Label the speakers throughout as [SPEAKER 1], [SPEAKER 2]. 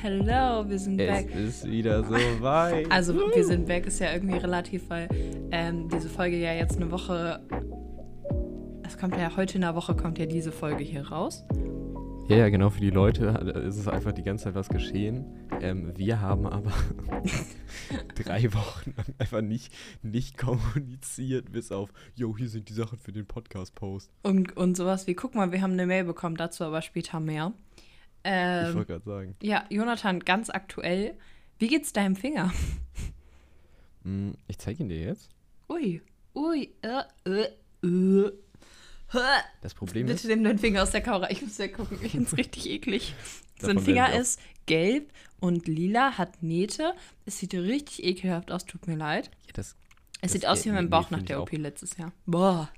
[SPEAKER 1] Hello, wir sind
[SPEAKER 2] Es
[SPEAKER 1] back.
[SPEAKER 2] ist wieder so weit.
[SPEAKER 1] Also wir sind back ist ja irgendwie relativ, weil ähm, diese Folge ja jetzt eine Woche. Es kommt ja heute in der Woche kommt ja diese Folge hier raus.
[SPEAKER 2] Ja, ja, genau, für die Leute äh, ist es einfach die ganze Zeit was geschehen. Ähm, wir haben aber drei Wochen lang einfach nicht, nicht kommuniziert, bis auf, yo, hier sind die Sachen für den Podcast-Post.
[SPEAKER 1] Und, und sowas wie, guck mal, wir haben eine Mail bekommen, dazu aber später mehr.
[SPEAKER 2] Ich
[SPEAKER 1] Ähm,
[SPEAKER 2] wollte gerade sagen.
[SPEAKER 1] ja, Jonathan, ganz aktuell. Wie geht's deinem Finger?
[SPEAKER 2] Hm, ich zeige ihn dir jetzt.
[SPEAKER 1] Ui, ui, äh, äh, äh.
[SPEAKER 2] Das Problem
[SPEAKER 1] Bitte
[SPEAKER 2] ist,
[SPEAKER 1] nimm deinen Finger aus der Kamera. Ich muss ja gucken. Ich find's richtig eklig. Sein
[SPEAKER 2] Davon
[SPEAKER 1] Finger ist gelb und lila, hat Nähte. Es sieht richtig ekelhaft aus, tut mir leid.
[SPEAKER 2] ja, das,
[SPEAKER 1] Es
[SPEAKER 2] Das-
[SPEAKER 1] sieht aus wie mein Bauch nach
[SPEAKER 2] ich
[SPEAKER 1] der. OP letztes Jahr. Boah.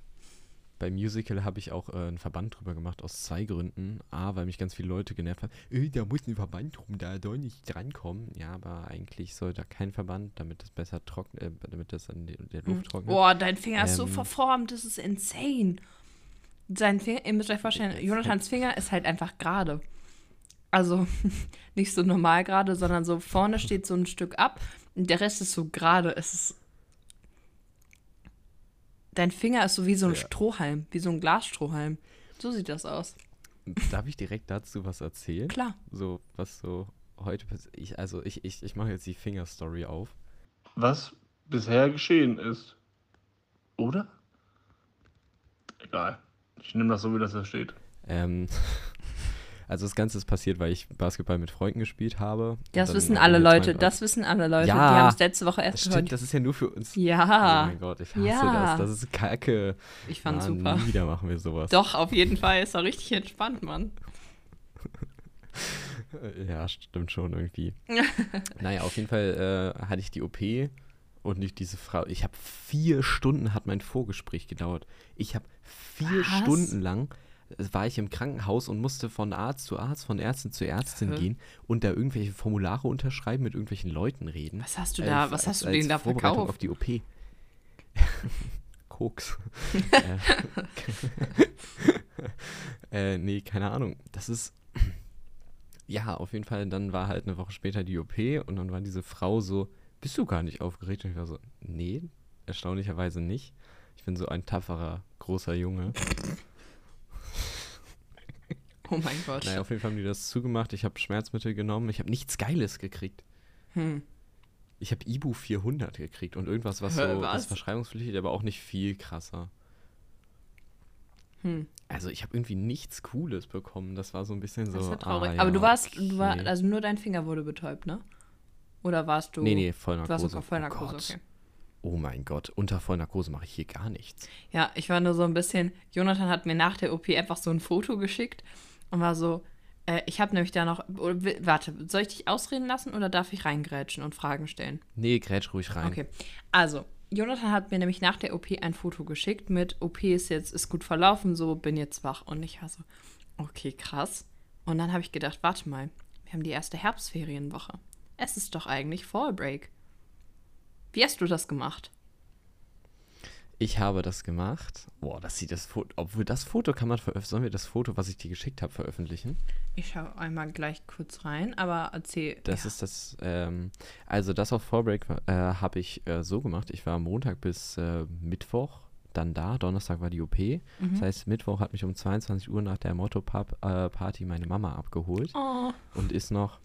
[SPEAKER 2] Beim Musical habe ich auch äh, einen Verband drüber gemacht, aus zwei Gründen. A, weil mich ganz viele Leute genervt haben. Äh, da muss ein Verband rum, da soll nicht drankommen. Ja, aber eigentlich soll da kein Verband, damit es besser trocknet, äh, damit das an der, Luft trocknet.
[SPEAKER 1] Boah, dein Finger ist so
[SPEAKER 2] Ähm.
[SPEAKER 1] verformt, das ist insane. Sein Finger, ihr müsst euch vorstellen, Jonathans Finger ist halt einfach gerade. Also nicht so normal gerade, sondern so vorne steht so ein Stück ab und der Rest ist so gerade. Es ist. Dein Finger ist so wie so ein
[SPEAKER 2] Ja.
[SPEAKER 1] Strohhalm, wie so ein Glasstrohhalm. So sieht das aus.
[SPEAKER 2] Darf ich direkt dazu was erzählen?
[SPEAKER 1] Klar.
[SPEAKER 2] So, was so heute passiert. Ich, also, ich, ich, ich mache jetzt die Fingerstory auf.
[SPEAKER 3] was bisher geschehen ist. Oder? Egal. Ich nehme das so, wie das da steht.
[SPEAKER 2] Ähm, also, das Ganze ist passiert, weil ich Basketball mit Freunden gespielt habe.
[SPEAKER 1] Das wissen alle Leute,
[SPEAKER 2] 32
[SPEAKER 1] das wissen alle Leute.
[SPEAKER 2] Ja,
[SPEAKER 1] Die haben es letzte Woche erst
[SPEAKER 2] Das
[SPEAKER 1] gehört.
[SPEAKER 2] stimmt, das ist ja nur für uns. Oh
[SPEAKER 1] ja,
[SPEAKER 2] mein Gott, ich hasse
[SPEAKER 1] Ja.
[SPEAKER 2] das. Das ist kacke.
[SPEAKER 1] ich fand's
[SPEAKER 2] Mann,
[SPEAKER 1] super.
[SPEAKER 2] Wieder machen wir sowas.
[SPEAKER 1] Doch, auf jeden Fall. Ist doch richtig entspannt, Mann.
[SPEAKER 2] Ja, stimmt schon irgendwie. naja, auf jeden Fall äh, hatte ich die OP und nicht diese Frau. Ich habe vier Stunden hat mein Vorgespräch gedauert. Ich habe vier
[SPEAKER 1] Was?
[SPEAKER 2] Stunden lang war ich im Krankenhaus und musste von Arzt zu Arzt, von Ärztin zu Ärztin
[SPEAKER 1] Hä?
[SPEAKER 2] gehen und da irgendwelche Formulare unterschreiben, mit irgendwelchen Leuten reden.
[SPEAKER 1] Was hast du
[SPEAKER 2] Äh,
[SPEAKER 1] da, was
[SPEAKER 2] als-
[SPEAKER 1] hast du denen da verkauft?
[SPEAKER 2] auf die OP. Koks. äh, äh, nee, keine Ahnung. Das ist. Ja, auf jeden Fall. Dann war halt eine Woche später die OP und dann war diese Frau so: Bist du gar nicht aufgeregt? Und ich war so: Nee, erstaunlicherweise nicht. Ich bin so ein tapferer, großer Junge.
[SPEAKER 1] Oh mein Gott.
[SPEAKER 2] Naja, auf jeden Fall haben die das zugemacht. Ich habe Schmerzmittel genommen. Ich habe nichts Geiles gekriegt.
[SPEAKER 1] Hm.
[SPEAKER 2] Ich habe Ibu 400 gekriegt und irgendwas, was so
[SPEAKER 1] was?
[SPEAKER 2] ist verschreibungspflichtig, aber auch nicht viel krasser.
[SPEAKER 1] Hm.
[SPEAKER 2] Also ich habe irgendwie nichts Cooles bekommen. Das war so ein bisschen so.
[SPEAKER 1] Das ist ja traurig.
[SPEAKER 2] ah,
[SPEAKER 1] Aber
[SPEAKER 2] ja,
[SPEAKER 1] du warst, du war, also nur dein Finger wurde betäubt, ne? Oder warst du?
[SPEAKER 2] nee, nee,
[SPEAKER 1] Du warst
[SPEAKER 2] Vollnarkose.
[SPEAKER 1] sogar Vollnarkose,
[SPEAKER 2] oh,
[SPEAKER 1] okay.
[SPEAKER 2] oh mein Gott, unter Vollnarkose mache ich hier gar nichts.
[SPEAKER 1] Ja, ich war nur so ein bisschen. Jonathan hat mir nach der OP einfach so ein Foto geschickt und war so. Äh, ich habe nämlich da noch. Warte, soll ich dich ausreden lassen oder darf ich reingrätschen und Fragen stellen?
[SPEAKER 2] Nee, grätsch ruhig rein.
[SPEAKER 1] Okay. Also, Jonathan hat mir nämlich nach der OP ein Foto geschickt mit OP ist jetzt, ist gut verlaufen, so bin jetzt wach. Und ich war so, okay, krass. Und dann habe ich gedacht, warte mal, wir haben die erste Herbstferienwoche. Es ist doch eigentlich Fall Break. Wie hast du das gemacht?
[SPEAKER 2] Ich habe das gemacht. Boah, das sieht das Foto. Obwohl das Foto kann man veröffentlichen. Sollen wir das Foto, was ich dir geschickt habe, veröffentlichen?
[SPEAKER 1] Ich schaue einmal gleich kurz rein, aber erzähl.
[SPEAKER 2] Das
[SPEAKER 1] ja.
[SPEAKER 2] ist das, ähm, also das auf Fallbreak äh, habe ich äh, so gemacht. Ich war Montag bis äh, Mittwoch dann da. Donnerstag war die OP.
[SPEAKER 1] Mhm.
[SPEAKER 2] Das heißt, Mittwoch hat mich um 22 Uhr nach der Motto-Party meine Mama abgeholt
[SPEAKER 1] Oh,
[SPEAKER 2] und ist noch,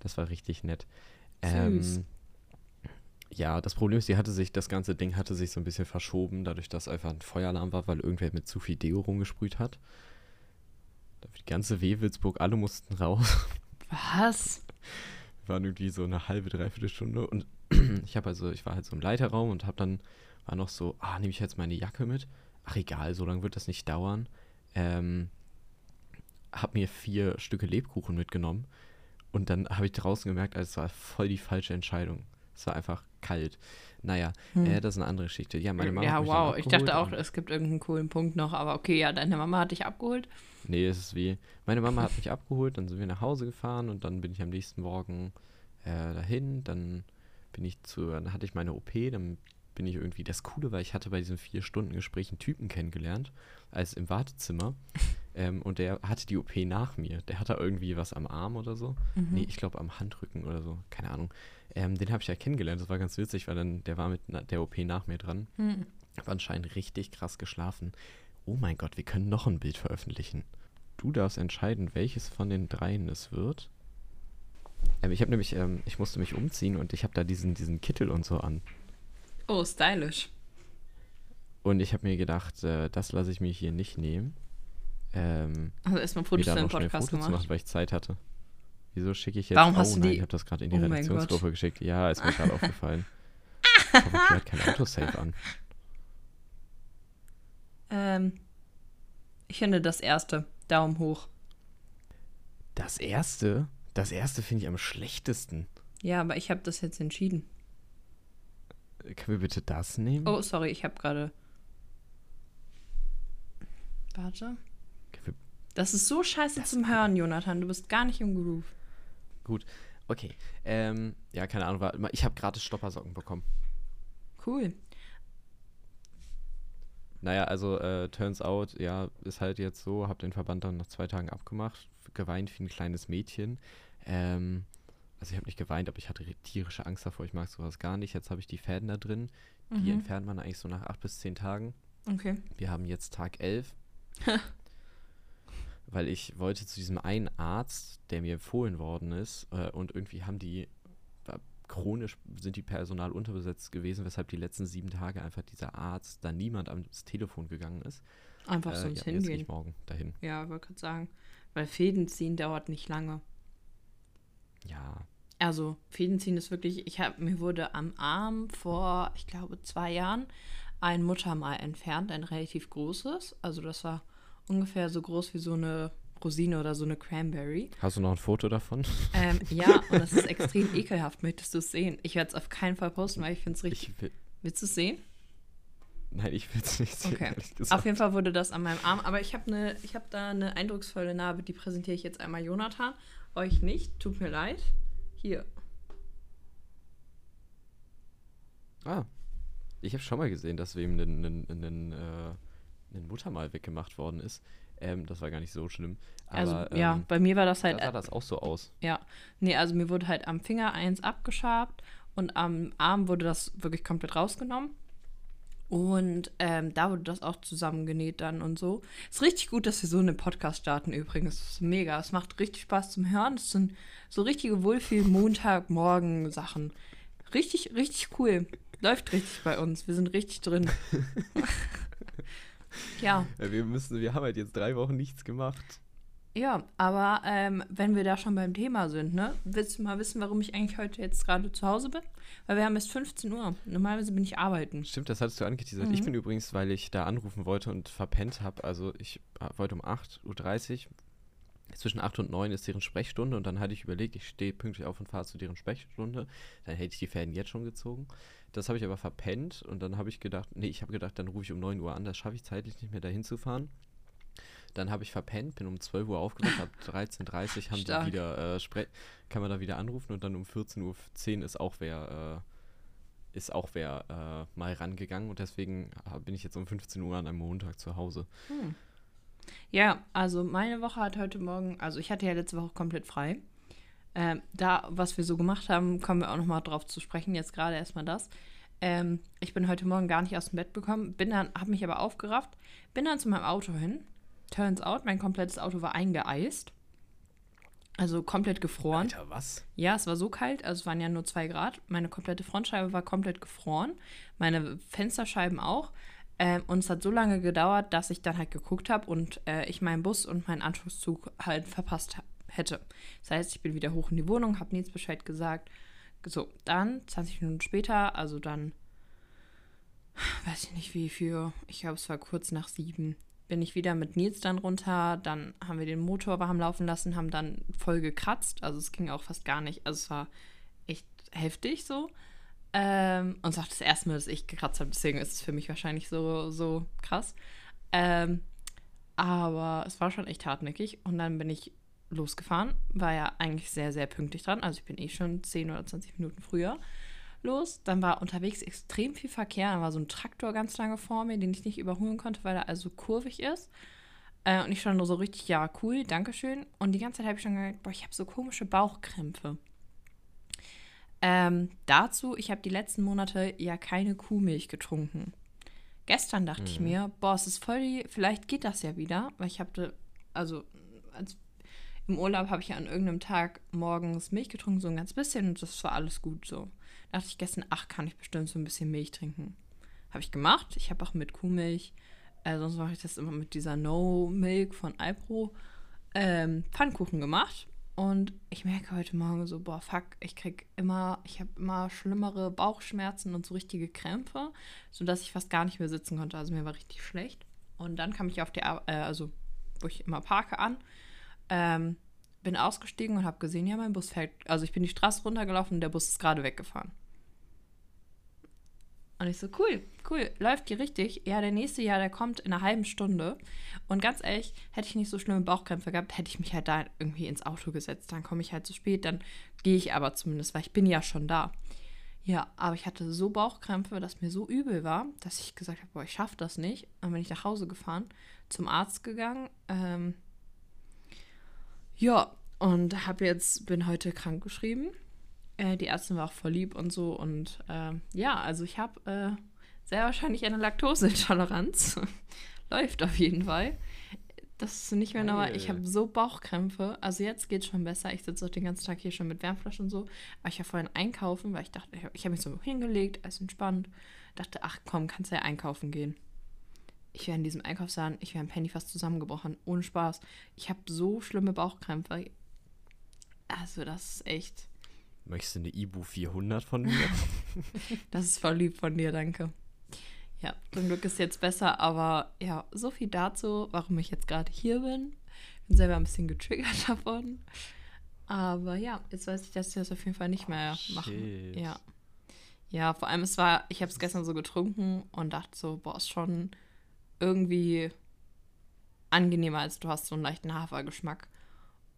[SPEAKER 2] das war richtig nett.
[SPEAKER 1] Süß.
[SPEAKER 2] Ja, das Problem ist, die hatte sich, das ganze Ding hatte sich so ein bisschen verschoben, dadurch, dass einfach ein Feueralarm war, weil irgendwer mit zu viel Deo rumgesprüht hat. Die ganze Wewelsburg, alle mussten raus.
[SPEAKER 1] was?
[SPEAKER 2] waren irgendwie so eine halbe, dreiviertel Stunde und ich habe also, ich war halt so im Leiterraum und habe dann, war noch so, ah, nehme ich jetzt meine Jacke mit? Ach egal, so lange wird das nicht dauern. Ähm, hab mir vier Stücke Lebkuchen mitgenommen und dann habe ich draußen gemerkt, also es war voll die falsche Entscheidung. Es war einfach kalt. Naja,
[SPEAKER 1] Hm.
[SPEAKER 2] äh, das ist eine andere Geschichte. Ja, meine Mama
[SPEAKER 1] ja,
[SPEAKER 2] hat mich
[SPEAKER 1] wow. Ich dachte auch, es gibt irgendeinen coolen Punkt noch, aber okay, ja, deine Mama hat dich abgeholt.
[SPEAKER 2] Nee, es ist wie, meine Mama hat mich abgeholt, dann sind wir nach Hause gefahren und dann bin ich am nächsten Morgen äh, dahin, dann bin ich zu, dann hatte ich meine OP, dann bin ich irgendwie, das Coole war, ich hatte bei diesem vier Stunden Gespräch einen Typen kennengelernt, als im Wartezimmer. Ähm, und der hatte die OP nach mir. Der hatte irgendwie was am Arm oder so.
[SPEAKER 1] Mhm.
[SPEAKER 2] Nee, ich glaube am Handrücken oder so. Keine Ahnung. Ähm, den habe ich ja kennengelernt. Das war ganz witzig, weil dann der war mit der OP nach mir dran.
[SPEAKER 1] Hm.
[SPEAKER 2] Hab anscheinend richtig krass geschlafen. Oh mein Gott, wir können noch ein Bild veröffentlichen. Du darfst entscheiden, welches von den dreien es wird. Ähm, ich habe nämlich, ähm, ich musste mich umziehen und ich habe da diesen, diesen Kittel und so an.
[SPEAKER 1] Oh, stylisch.
[SPEAKER 2] Und ich habe mir gedacht, äh, das lasse ich mir hier nicht nehmen. Ähm,
[SPEAKER 1] Also erstmal Fotos für den Podcast
[SPEAKER 2] Foto zu
[SPEAKER 1] gemacht.
[SPEAKER 2] machen, weil ich Zeit hatte. Wieso schicke ich jetzt?
[SPEAKER 1] Warum
[SPEAKER 2] oh
[SPEAKER 1] hast du
[SPEAKER 2] nein,
[SPEAKER 1] die-
[SPEAKER 2] ich habe das gerade in die
[SPEAKER 1] Oh
[SPEAKER 2] Redaktionsgruppe geschickt. Ja, ist mir gerade aufgefallen. Ich hoffe, hat kein Autosave an.
[SPEAKER 1] Ähm, ich finde das erste. Daumen hoch.
[SPEAKER 2] Das erste, das erste finde ich am schlechtesten.
[SPEAKER 1] Ja, aber ich habe das jetzt entschieden.
[SPEAKER 2] Können wir bitte das nehmen?
[SPEAKER 1] Oh, sorry, ich habe gerade. Warte. Das ist so scheiße
[SPEAKER 2] Das-
[SPEAKER 1] zum Hören, Jonathan. Du bist gar nicht im Groove.
[SPEAKER 2] Gut, okay. Ähm, ja, keine Ahnung, ich habe gratis Stoppersocken bekommen.
[SPEAKER 1] Cool.
[SPEAKER 2] Naja, also äh, turns out, ja, ist halt jetzt so, habe den Verband dann nach zwei Tagen abgemacht, geweint wie ein kleines Mädchen. Ähm, also ich habe nicht geweint, aber ich hatte tierische Angst davor, ich mag sowas gar nicht. Jetzt habe ich die Fäden da drin, die
[SPEAKER 1] Mhm.
[SPEAKER 2] entfernt man eigentlich so nach acht bis zehn Tagen.
[SPEAKER 1] Okay.
[SPEAKER 2] Wir haben jetzt Tag 11. weil ich wollte zu diesem einen Arzt, der mir empfohlen worden ist, äh, und irgendwie haben die äh, chronisch sind die Personal unterbesetzt gewesen, weshalb die letzten sieben Tage einfach dieser Arzt, da niemand ans Telefon gegangen ist.
[SPEAKER 1] Einfach
[SPEAKER 2] Äh,
[SPEAKER 1] sonst
[SPEAKER 2] ja, jetzt gehe
[SPEAKER 1] hingehen.
[SPEAKER 2] ich morgen dahin.
[SPEAKER 1] Ja, wollte gerade sagen. Weil Fäden ziehen dauert nicht lange.
[SPEAKER 2] Ja,
[SPEAKER 1] Also, Fäden ziehen ist wirklich, ich habe mir wurde am Arm vor, ich glaube, zwei Jahren ein Muttermal entfernt, ein relativ großes. Also das war ungefähr so groß wie so eine Rosine oder so eine Cranberry.
[SPEAKER 2] hast du noch ein Foto davon?
[SPEAKER 1] Ähm, ja, und das ist extrem ekelhaft. Möchtest du es sehen? Ich werde es auf keinen Fall posten, weil ich finde es richtig.
[SPEAKER 2] Ich will,
[SPEAKER 1] Willst du es sehen?
[SPEAKER 2] nein, ich will es nicht sehen,
[SPEAKER 1] Okay. Auf jeden Fall wurde das an meinem Arm. Aber ich habe ne, ich hab da eine eindrucksvolle Narbe, die präsentiere ich jetzt einmal Jonathan. Euch nicht, tut mir leid. Hier.
[SPEAKER 2] Ah, ich habe schon mal gesehen, dass wem ein, ein, ein, äh, ein Muttermal weggemacht worden ist. Ähm, das war gar nicht so schlimm.
[SPEAKER 1] Also,
[SPEAKER 2] Aber,
[SPEAKER 1] ja,
[SPEAKER 2] ähm,
[SPEAKER 1] bei mir war das halt.
[SPEAKER 2] da sah das auch so aus.
[SPEAKER 1] Ja, nee, also mir wurde halt am Finger eins abgeschabt und am Arm wurde das wirklich komplett rausgenommen. Und ähm, da wurde das auch zusammengenäht dann und so. Ist richtig gut, dass wir so einen Podcast starten übrigens. Das ist mega. Es macht richtig Spaß zum Hören. Das sind so richtige Wohlfühl-Montagmorgen-Sachen. Richtig, richtig cool. Läuft richtig bei uns. Wir sind richtig drin. ja.
[SPEAKER 2] Ja, wir müssen, wir haben halt jetzt drei Wochen nichts gemacht.
[SPEAKER 1] Ja, aber ähm, wenn wir da schon beim Thema sind, ne? Willst du mal wissen, warum ich eigentlich heute jetzt gerade zu Hause bin? Weil wir haben erst 15 Uhr. Normalerweise bin ich arbeiten.
[SPEAKER 2] Stimmt, das hattest du angeteasert. Ich
[SPEAKER 1] Mhm.
[SPEAKER 2] bin übrigens, weil ich da anrufen wollte und verpennt habe, also ich äh, wollte um 8.30 Uhr, zwischen 8 und 9 ist deren Sprechstunde und dann hatte ich überlegt, ich stehe pünktlich auf und fahre zu deren Sprechstunde. Dann hätte ich die Fäden jetzt schon gezogen. Das habe ich aber verpennt und dann habe ich gedacht, nee, ich habe gedacht, dann rufe ich um 9 Uhr an, das schaffe ich zeitlich nicht mehr dahin zu fahren. Dann habe ich verpennt, bin um 12 Uhr aufgewacht, ab 13.30 Uhr haben
[SPEAKER 1] Stark.
[SPEAKER 2] die wieder, äh, kann man da wieder anrufen und dann um 14.10 Uhr ist auch wer, äh, ist auch wer äh, mal rangegangen und deswegen äh, bin ich jetzt um 15 Uhr an einem Montag zu Hause.
[SPEAKER 1] Ja, also meine Woche hat heute Morgen, also ich hatte ja letzte Woche komplett frei. Ähm, da, was wir so gemacht haben, kommen wir auch nochmal drauf zu sprechen. Jetzt gerade erstmal das. Ähm, ich bin heute Morgen gar nicht aus dem Bett gekommen, bin dann, habe mich aber aufgerafft, bin dann zu meinem Auto hin. Turns out, mein komplettes Auto war eingeeist. Also komplett gefroren.
[SPEAKER 2] Alter, was?
[SPEAKER 1] Ja, es war so kalt, also es waren ja nur zwei Grad. Meine komplette Frontscheibe war komplett gefroren, meine Fensterscheiben auch. Ähm, und es hat so lange gedauert, dass ich dann halt geguckt habe und äh, ich meinen Bus und meinen Anschlusszug halt verpasst hätte. Das heißt, ich bin wieder hoch in die Wohnung, habe Nils Bescheid gesagt. So, dann 20 Minuten später, also dann, weiß ich nicht wie viel, ich glaube, es war kurz nach sieben, bin ich wieder mit Nils dann runter. Dann haben wir den Motor warm laufen lassen, haben dann voll gekratzt. Also es ging auch fast gar nicht. Also es war echt heftig so. Ähm, und es war das erste Mal, dass ich gekratzt habe. Deswegen ist es für mich wahrscheinlich so, so krass. Ähm, aber es war schon echt hartnäckig. Und dann bin ich losgefahren. War ja eigentlich sehr, sehr pünktlich dran. Also ich bin eh schon 10 oder 20 Minuten früher los. Dann war unterwegs extrem viel Verkehr. Dann war so ein Traktor ganz lange vor mir, den ich nicht überholen konnte, weil er also kurvig ist. Äh, und ich schon nur so richtig, ja, cool, Dankeschön. Und die ganze Zeit habe ich schon gedacht, boah, ich habe so komische Bauchkrämpfe. Ähm, dazu, ich habe die letzten Monate ja keine Kuhmilch getrunken. Gestern dachte ich
[SPEAKER 2] Mhm.
[SPEAKER 1] mir, boah, es ist voll die, vielleicht geht das ja wieder, weil ich habe, also als, im Urlaub habe ich ja an irgendeinem Tag morgens Milch getrunken, so ein ganz bisschen und das war alles gut so. Da dachte ich gestern, ach, kann ich bestimmt so ein bisschen Milch trinken. Habe ich gemacht. Ich habe auch mit Kuhmilch, äh, sonst mache ich das immer mit dieser No Milk von Alpro, ähm, Pfannkuchen gemacht. Und ich merke heute Morgen so, boah, fuck, ich krieg immer, ich habe immer schlimmere Bauchschmerzen und so richtige Krämpfe, sodass ich fast gar nicht mehr sitzen konnte. Also mir war richtig schlecht. Und dann kam ich auf die, äh, also wo ich immer parke an, ähm, bin ausgestiegen und habe gesehen, ja, mein Bus fährt, also ich bin die Straße runtergelaufen und der Bus ist gerade weggefahren. Und ich so, cool, cool, läuft hier richtig. Ja, der nächste Jahr, der kommt in einer halben Stunde. Und ganz ehrlich, hätte ich nicht so schlimme Bauchkrämpfe gehabt, hätte ich mich halt da irgendwie ins Auto gesetzt. Dann komme ich halt zu spät, dann gehe ich aber zumindest, weil ich bin ja schon da. Ja, aber ich hatte so Bauchkrämpfe, dass mir so übel war, dass ich gesagt habe, boah, ich schaffe das nicht. Dann bin ich nach Hause gefahren, zum Arzt gegangen. Ähm, ja, und habe jetzt, bin heute krank geschrieben. Äh, die Ärztin war auch voll lieb und so. Und ähm, ja, also ich habe äh, sehr wahrscheinlich eine Laktoseintoleranz. Läuft auf jeden Fall. Das ist nicht mehr normal. Ich habe so Bauchkrämpfe. Also jetzt geht schon besser. Ich sitze auch den ganzen Tag hier schon mit Wärmflaschen und so. Aber ich war vorhin einkaufen, weil ich dachte, ich habe hab mich so hingelegt, alles entspannt. Dachte, ach komm, kannst ja einkaufen gehen. Ich wäre in diesem Einkaufsladen, ich wäre im Penny fast zusammengebrochen. Ohne Spaß. Ich habe so schlimme Bauchkrämpfe. Also das ist echt,
[SPEAKER 2] Möchtest du eine Ibu 400 von mir?
[SPEAKER 1] das ist voll lieb von dir, danke. Ja, zum Glück ist jetzt besser, aber ja, so viel dazu, warum ich jetzt gerade hier bin. Bin selber ein bisschen getriggert davon. Aber ja, jetzt weiß ich, dass ich das auf jeden Fall nicht mehr machen.
[SPEAKER 2] shit.
[SPEAKER 1] Ja. Ja, vor allem es war, ich habe es gestern so getrunken und dachte so, boah, ist schon irgendwie angenehmer, als du hast so einen leichten Hafergeschmack.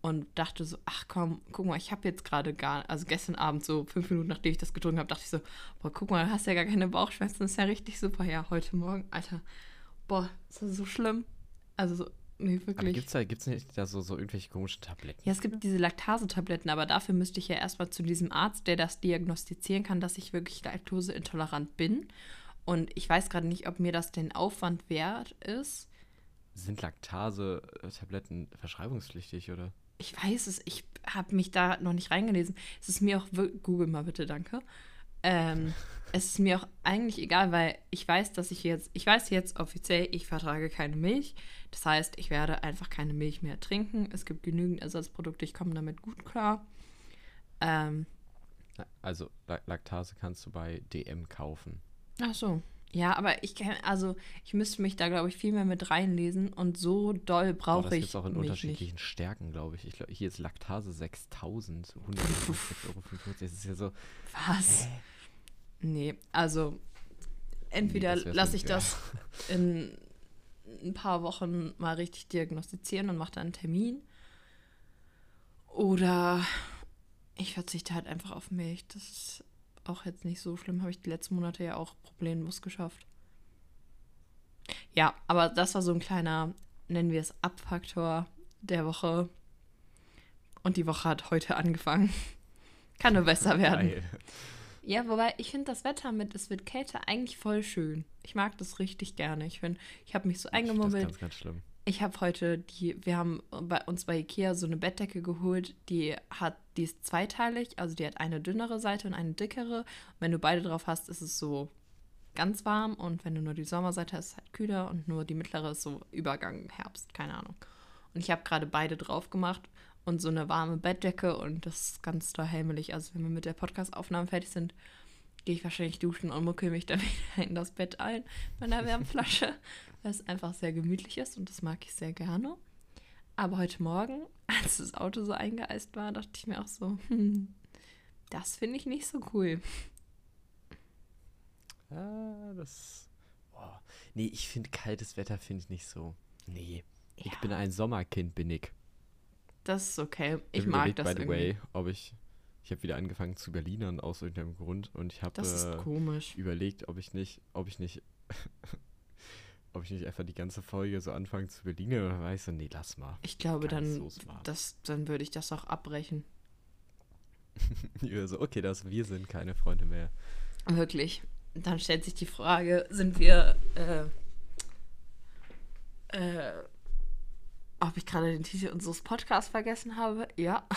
[SPEAKER 1] Und dachte so, ach komm, guck mal, ich habe jetzt gerade gar, also gestern Abend, so fünf Minuten nachdem ich das getrunken habe, dachte ich so, boah, guck mal, du hast ja gar keine Bauchschmerzen, das ist ja richtig super. Ja, heute Morgen, Alter, boah, ist das so schlimm. Also, so, nee,
[SPEAKER 2] Aber
[SPEAKER 1] wirklich.
[SPEAKER 2] gibt's da, gibt's nicht da so, so irgendwelche komischen Tabletten?
[SPEAKER 1] Ja, es gibt diese Laktasetabletten, aber dafür müsste ich ja erstmal zu diesem Arzt, der das diagnostizieren kann, dass ich wirklich laktoseintolerant bin. Und ich weiß gerade nicht, ob mir das den Aufwand wert ist.
[SPEAKER 2] Sind Laktase-Tabletten verschreibungspflichtig, oder?
[SPEAKER 1] Ich weiß es, ich habe mich da noch nicht reingelesen. Es ist mir auch, google mal bitte, danke. Ähm, es ist mir auch eigentlich egal, weil ich weiß, dass ich jetzt, ich weiß jetzt offiziell, ich vertrage keine Milch. Das heißt, ich werde einfach keine Milch mehr trinken. Es gibt genügend Ersatzprodukte, ich komme damit gut klar. Ähm,
[SPEAKER 2] Also, La Laktase kannst du bei DM kaufen.
[SPEAKER 1] Ach so. Ja, aber ich kann, also ich müsste mich da, glaube ich, viel mehr mit reinlesen und so doll brauche
[SPEAKER 2] das
[SPEAKER 1] ich
[SPEAKER 2] gibt's auch in unterschiedlichen Stärken, glaube ich. ich glaub, hier ist Laktase 6000, 150,55 Euro. Das ist ja so.
[SPEAKER 1] nicht. Was? Nee, also entweder
[SPEAKER 2] das wär's
[SPEAKER 1] lasse ich
[SPEAKER 2] nicht
[SPEAKER 1] das in ein paar Wochen mal richtig diagnostizieren und mache dann einen Termin. Oder ich verzichte halt einfach auf Milch. Das ist auch jetzt nicht so schlimm. Habe ich die letzten Monate ja auch problemlos geschafft. Ja, aber das war so ein kleiner, nennen wir es, Abfaktor der Woche. Und die Woche hat heute angefangen. Kann nur besser werden.
[SPEAKER 2] Geil.
[SPEAKER 1] Ja, wobei ich finde das Wetter mit, es wird kälter, eigentlich voll schön. Ich mag das richtig gerne. Ich finde, ich habe mich so
[SPEAKER 2] find Das
[SPEAKER 1] eingemummelt.
[SPEAKER 2] ganz, ganz schlimm.
[SPEAKER 1] Ich habe heute die, wir haben bei uns bei Ikea so eine Bettdecke geholt, die hat, die ist zweiteilig, also die hat eine dünnere Seite und eine dickere. Und wenn du beide drauf hast, ist es so ganz warm und wenn du nur die Sommerseite hast, ist es halt kühler und nur die mittlere ist so Übergang Herbst, keine Ahnung. Und ich habe gerade beide drauf gemacht und so eine warme Bettdecke und das ist ganz da helmelig. Also wenn wir mit der Podcast-Aufnahme fertig sind, gehe ich wahrscheinlich duschen und muckel mich dann wieder in das Bett ein mit einer Wärmflasche, weil es einfach sehr gemütlich ist und das mag ich sehr gerne. Aber heute Morgen, als das Auto so eingeeist war, dachte ich mir auch so, hm, das finde ich nicht so cool.
[SPEAKER 2] Ah, das. Boah. Nee, ich finde kaltes Wetter finde ich nicht so. Nee. Ich
[SPEAKER 1] Ja.
[SPEAKER 2] bin ein Sommerkind, bin ich.
[SPEAKER 1] Das ist okay. Ich mag
[SPEAKER 2] überlegt,
[SPEAKER 1] das
[SPEAKER 2] by the
[SPEAKER 1] irgendwie.
[SPEAKER 2] way, ob ich. Ich habe wieder angefangen zu Berlinern aus irgendeinem Grund und ich habe äh,
[SPEAKER 1] komisch.
[SPEAKER 2] überlegt, ob ich nicht, ob ich nicht ob ich nicht einfach die ganze Folge so anfange zu bedienen oder weiß so, nee, lass mal.
[SPEAKER 1] Ich glaube, dann, das, dann würde ich das auch abbrechen.
[SPEAKER 2] Ja, so, okay, das wir sind keine Freunde mehr.
[SPEAKER 1] Wirklich. Dann stellt sich die Frage, sind wir, äh, äh, ob ich gerade den Titel unseres Podcasts vergessen habe? Ja.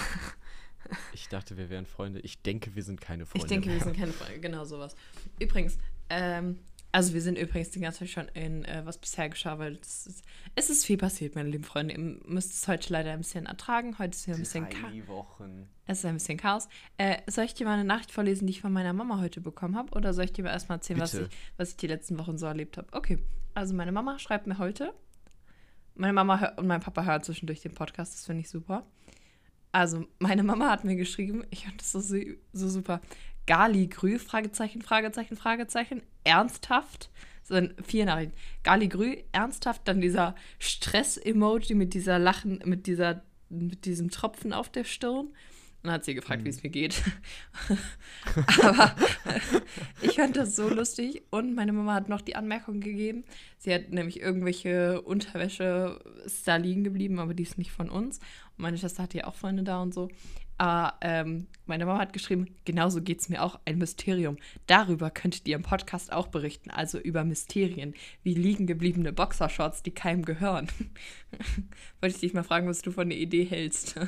[SPEAKER 2] Ich dachte, wir wären Freunde. Ich denke, wir sind keine Freunde
[SPEAKER 1] Ich denke,
[SPEAKER 2] mehr.
[SPEAKER 1] wir sind keine Freunde, genau sowas. Übrigens, ähm, also wir sind übrigens die ganze Zeit schon in, äh, was bisher geschah, weil es ist, es ist viel passiert, meine lieben Freunde. Ihr müsst es heute leider ein bisschen ertragen. Heute ist hier ein bisschen, Cha
[SPEAKER 2] Drei Wochen.
[SPEAKER 1] es ist ein bisschen Chaos. Äh, soll ich dir mal eine Nachricht vorlesen, die ich von meiner Mama heute bekommen habe? Oder soll ich dir mal erstmal erzählen, was ich, was ich die letzten Wochen so erlebt habe? Okay, also meine Mama schreibt mir heute. Meine Mama und mein Papa hören zwischendurch den Podcast, das finde ich super. Also, meine Mama hat mir geschrieben, ich fand das so, so super. Gali Grü, Fragezeichen, Fragezeichen, Fragezeichen, ernsthaft. So in vier Nachrichten. Gali Grü, ernsthaft, dann dieser Stress-Emoji mit dieser Lachen, mit dieser, mit diesem Tropfen auf der Stirn. Und dann hat sie gefragt, wie es mir geht. Aber ich fand das so lustig. Und meine Mama hat noch die Anmerkung gegeben. Sie hat nämlich irgendwelche Unterwäsche da liegen geblieben, aber die ist nicht von uns. Und meine Schwester hatte ja auch Freunde da und so. Aber ähm, meine Mama hat geschrieben, genauso geht es mir auch, ein Mysterium. Darüber könntet ihr im Podcast auch berichten, also über Mysterien, wie liegen gebliebene Boxershorts, die keinem gehören. Wollte ich dich mal fragen, was du von der Idee hältst.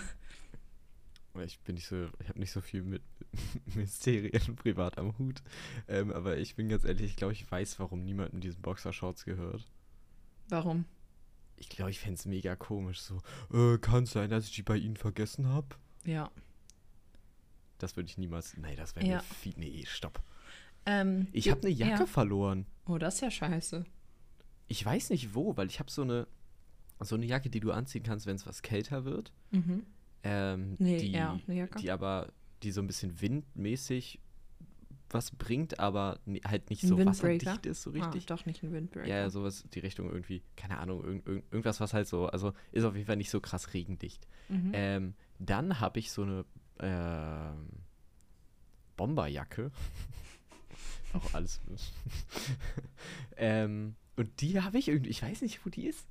[SPEAKER 2] Ich bin nicht so, ich habe nicht so viel mit Mysterien privat am Hut. Ähm, aber ich bin ganz ehrlich, ich glaube, ich weiß, warum niemand in diesen Boxershorts gehört.
[SPEAKER 1] Warum?
[SPEAKER 2] Ich glaube, ich fände es mega komisch. So, äh, kann sein, dass ich die bei Ihnen vergessen habe?
[SPEAKER 1] Ja.
[SPEAKER 2] Das würde ich niemals. Nee, das wäre
[SPEAKER 1] Ja.
[SPEAKER 2] mir viel. Nee, stopp.
[SPEAKER 1] Ähm,
[SPEAKER 2] Ich habe eine Jacke
[SPEAKER 1] Ja.
[SPEAKER 2] verloren.
[SPEAKER 1] Oh, das ist ja scheiße.
[SPEAKER 2] Ich weiß nicht wo, weil ich habe so eine, so eine Jacke, die du anziehen kannst, wenn es was kälter wird.
[SPEAKER 1] Mhm.
[SPEAKER 2] Ähm,
[SPEAKER 1] Nee,
[SPEAKER 2] die,
[SPEAKER 1] ja, eine Jacke.
[SPEAKER 2] die aber, die so ein bisschen windmäßig was bringt, aber halt nicht
[SPEAKER 1] Ein
[SPEAKER 2] so
[SPEAKER 1] Windbreaker?
[SPEAKER 2] wasserdicht ist, so richtig.
[SPEAKER 1] Ah, doch nicht ein Windbreaker.
[SPEAKER 2] Ja, sowas, die Richtung irgendwie, keine Ahnung, irgend, irgendwas, was halt so, also ist auf jeden Fall nicht so krass regendicht.
[SPEAKER 1] Mhm.
[SPEAKER 2] Ähm, dann habe ich so eine ähm, Bomberjacke. Auch alles. ähm, und die habe ich irgendwie, ich weiß nicht, wo die ist.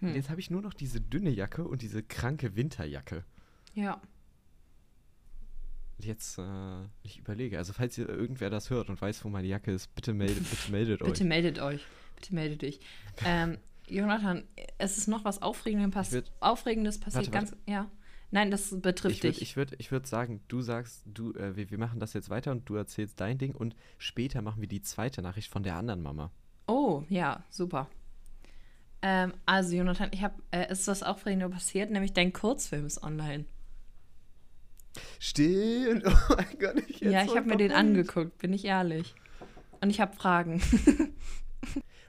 [SPEAKER 1] Hm.
[SPEAKER 2] jetzt habe ich nur noch diese dünne Jacke und diese kranke Winterjacke.
[SPEAKER 1] Ja.
[SPEAKER 2] Und Jetzt, äh, ich überlege, also falls ihr irgendwer das hört und weiß, wo meine Jacke ist, bitte meldet, bitte meldet
[SPEAKER 1] Bitte
[SPEAKER 2] euch.
[SPEAKER 1] meldet euch. Bitte meldet dich. Ähm, Jonathan, es ist noch was Aufregendes, pass
[SPEAKER 2] würd-
[SPEAKER 1] Aufregendes passiert
[SPEAKER 2] Warte,
[SPEAKER 1] ganz. Ja. Nein, das betrifft
[SPEAKER 2] Ich würde
[SPEAKER 1] dich.
[SPEAKER 2] ich würd, ich würd sagen, du sagst, du, äh, wir, wir machen das jetzt weiter und du erzählst dein Ding und später machen wir die zweite Nachricht von der anderen Mama.
[SPEAKER 1] Oh, ja, super. Ähm, also, Jonathan, ich habe, äh, es ist was Aufregendes passiert, nämlich dein Kurzfilm ist online.
[SPEAKER 2] Stimmt. Oh mein Gott. Ich
[SPEAKER 1] ja, ich habe mir den angeguckt, bin ich ehrlich. Und ich habe Fragen.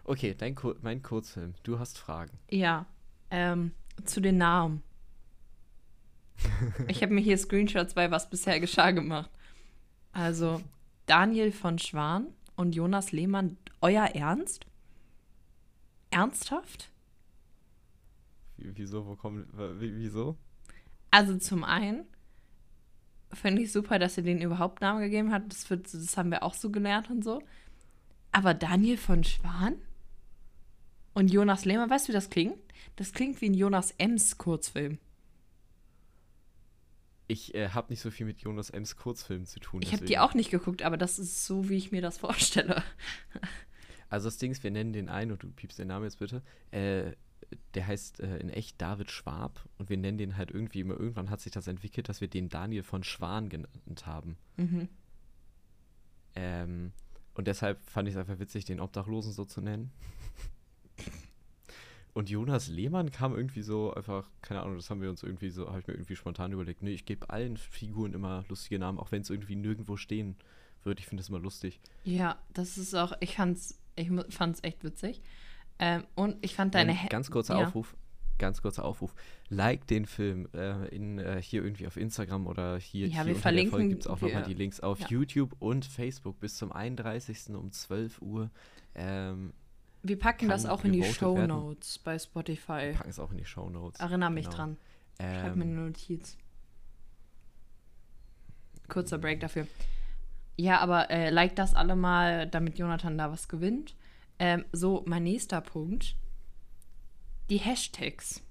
[SPEAKER 2] Okay, dein Kur mein Kurzfilm. Du hast Fragen.
[SPEAKER 1] ja, ähm, zu den Namen. Ich habe mir hier Screenshots bei was bisher geschah gemacht. Also, Daniel von Schwan und Jonas Lehmann, euer Ernst? Ernsthaft?
[SPEAKER 2] Wie- Wieso, wo kommen, wie- wieso?
[SPEAKER 1] Also zum einen finde ich super, dass ihr den überhaupt Namen gegeben habt. Das, wird, das haben wir auch so gelernt und so. Aber Daniel von Schwan und Jonas Lehmann, weißt du, wie das klingt? Das klingt wie ein Jonas Ems Kurzfilm.
[SPEAKER 2] Ich äh, habe nicht so viel mit Jonas Ems Kurzfilmen zu tun.
[SPEAKER 1] Ich habe die auch nicht geguckt, aber das ist so, wie ich mir das vorstelle.
[SPEAKER 2] Also das Ding ist, wir nennen den einen, und du piepst den Namen jetzt bitte, äh, der heißt äh, in echt David Schwab und wir nennen den halt irgendwie immer, irgendwann hat sich das entwickelt, dass wir den Daniel von Schwan genannt haben.
[SPEAKER 1] Mhm.
[SPEAKER 2] Ähm, und deshalb fand ich es einfach witzig, den Obdachlosen so zu nennen. Und Jonas Lehmann kam irgendwie so einfach, keine Ahnung, das haben wir uns irgendwie so, habe ich mir irgendwie spontan überlegt, nee, ich gebe allen Figuren immer lustige Namen, auch wenn es irgendwie nirgendwo stehen wird. Ich finde das immer lustig.
[SPEAKER 1] Ja, das ist auch, ich fand's, ich fand's echt witzig. Ähm, und ich fand deine Hä-
[SPEAKER 2] ganz kurzer
[SPEAKER 1] ja.
[SPEAKER 2] Aufruf. Ganz kurzer Aufruf. Like den Film äh, in, äh, hier irgendwie auf Instagram oder hier,
[SPEAKER 1] Ja,
[SPEAKER 2] hier
[SPEAKER 1] wir
[SPEAKER 2] unter
[SPEAKER 1] verlinken-
[SPEAKER 2] der Folge gibt es auch nochmal die Links auf
[SPEAKER 1] ja.
[SPEAKER 2] YouTube und Facebook bis zum 31. um 12 Uhr. Ähm,
[SPEAKER 1] Wir packen das auch in die Show. Notes bei Spotify.
[SPEAKER 2] packen es auch in die Show Notes.
[SPEAKER 1] Erinner mich
[SPEAKER 2] Genau.
[SPEAKER 1] dran. Schreib mir
[SPEAKER 2] Ähm,
[SPEAKER 1] eine Notiz. Kurzer Break dafür. Ja, aber äh, like das alle mal, damit Jonathan da was gewinnt. Ähm, so, mein nächster Punkt. Die Hashtags.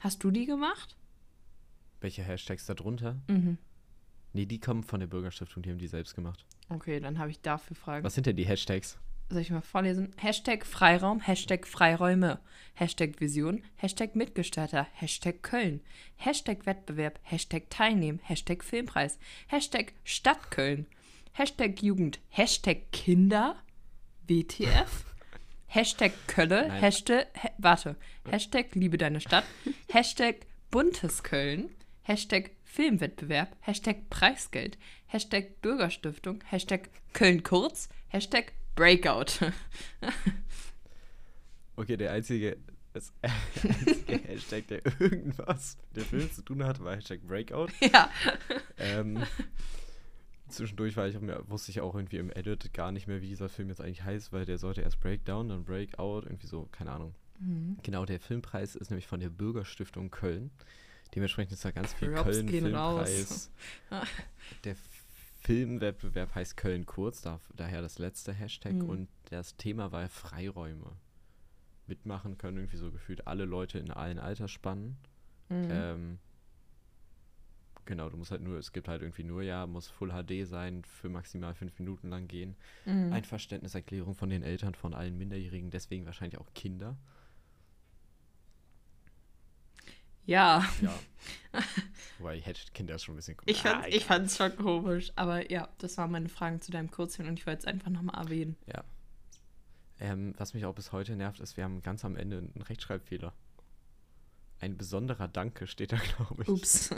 [SPEAKER 1] Hast du die gemacht?
[SPEAKER 2] Welche Hashtags da drunter?
[SPEAKER 1] Mhm.
[SPEAKER 2] Nee, die kommen von der Bürgerstiftung, die haben die selbst gemacht.
[SPEAKER 1] Okay, dann habe ich dafür Fragen.
[SPEAKER 2] Was sind denn die Hashtags?
[SPEAKER 1] Soll ich mal vorlesen? Hashtag Freiraum, Hashtag Freiräume, Hashtag Vision, Hashtag Mitgestalter, Hashtag Köln, Hashtag Wettbewerb, Hashtag Teilnehmen, Hashtag Filmpreis, Hashtag Stadt Köln, Hashtag Jugend, Hashtag Kinder, WTF, Hashtag Kölle,
[SPEAKER 2] Nein.
[SPEAKER 1] Hashtag, ha, warte, Hashtag Liebe deine Stadt, Hashtag Buntes Köln, Hashtag Filmwettbewerb, Hashtag Preisgeld, Hashtag Bürgerstiftung, Hashtag Köln kurz, Hashtag Breakout.
[SPEAKER 2] Okay, der einzige, das einzige Hashtag, der irgendwas mit dem Film zu tun hat, war Hashtag Breakout.
[SPEAKER 1] ja.
[SPEAKER 2] Ähm, zwischendurch war ich mehr, wusste ich auch irgendwie im Edit gar nicht mehr, wie dieser Film jetzt eigentlich heißt, weil der sollte erst Breakdown, dann Breakout, irgendwie so, keine Ahnung.
[SPEAKER 1] Mhm.
[SPEAKER 2] Genau, der Filmpreis ist nämlich von der Bürgerstiftung Köln. Dementsprechend ist da ganz viel
[SPEAKER 1] Props
[SPEAKER 2] Köln
[SPEAKER 1] gehen
[SPEAKER 2] Filmpreis. der Filmwettbewerb heißt Köln kurz, da, daher das letzte Hashtag
[SPEAKER 1] Mhm.
[SPEAKER 2] und das Thema war Freiräume. Mitmachen können irgendwie so gefühlt alle Leute in allen Altersspannen.
[SPEAKER 1] Mhm.
[SPEAKER 2] Ähm, genau, du musst halt nur, es gibt halt irgendwie nur, ja, muss Full HD sein, für maximal fünf Minuten lang gehen.
[SPEAKER 1] Mhm.
[SPEAKER 2] Einverständniserklärung von den Eltern von allen Minderjährigen, deswegen wahrscheinlich auch Kinder.
[SPEAKER 1] Ja,
[SPEAKER 2] Ja. Wobei Hatchet Kinder ist schon ein bisschen
[SPEAKER 1] ich
[SPEAKER 2] Ah,
[SPEAKER 1] fand's, ich fand's schon komisch. Aber ja, das waren meine Fragen zu deinem Kurzfilm und ich wollte es einfach nochmal erwähnen.
[SPEAKER 2] Ja. Ähm, was mich auch bis heute nervt, ist, wir haben ganz am Ende einen Rechtschreibfehler. Ein besonderer Danke steht da, glaube ich.
[SPEAKER 1] Ups.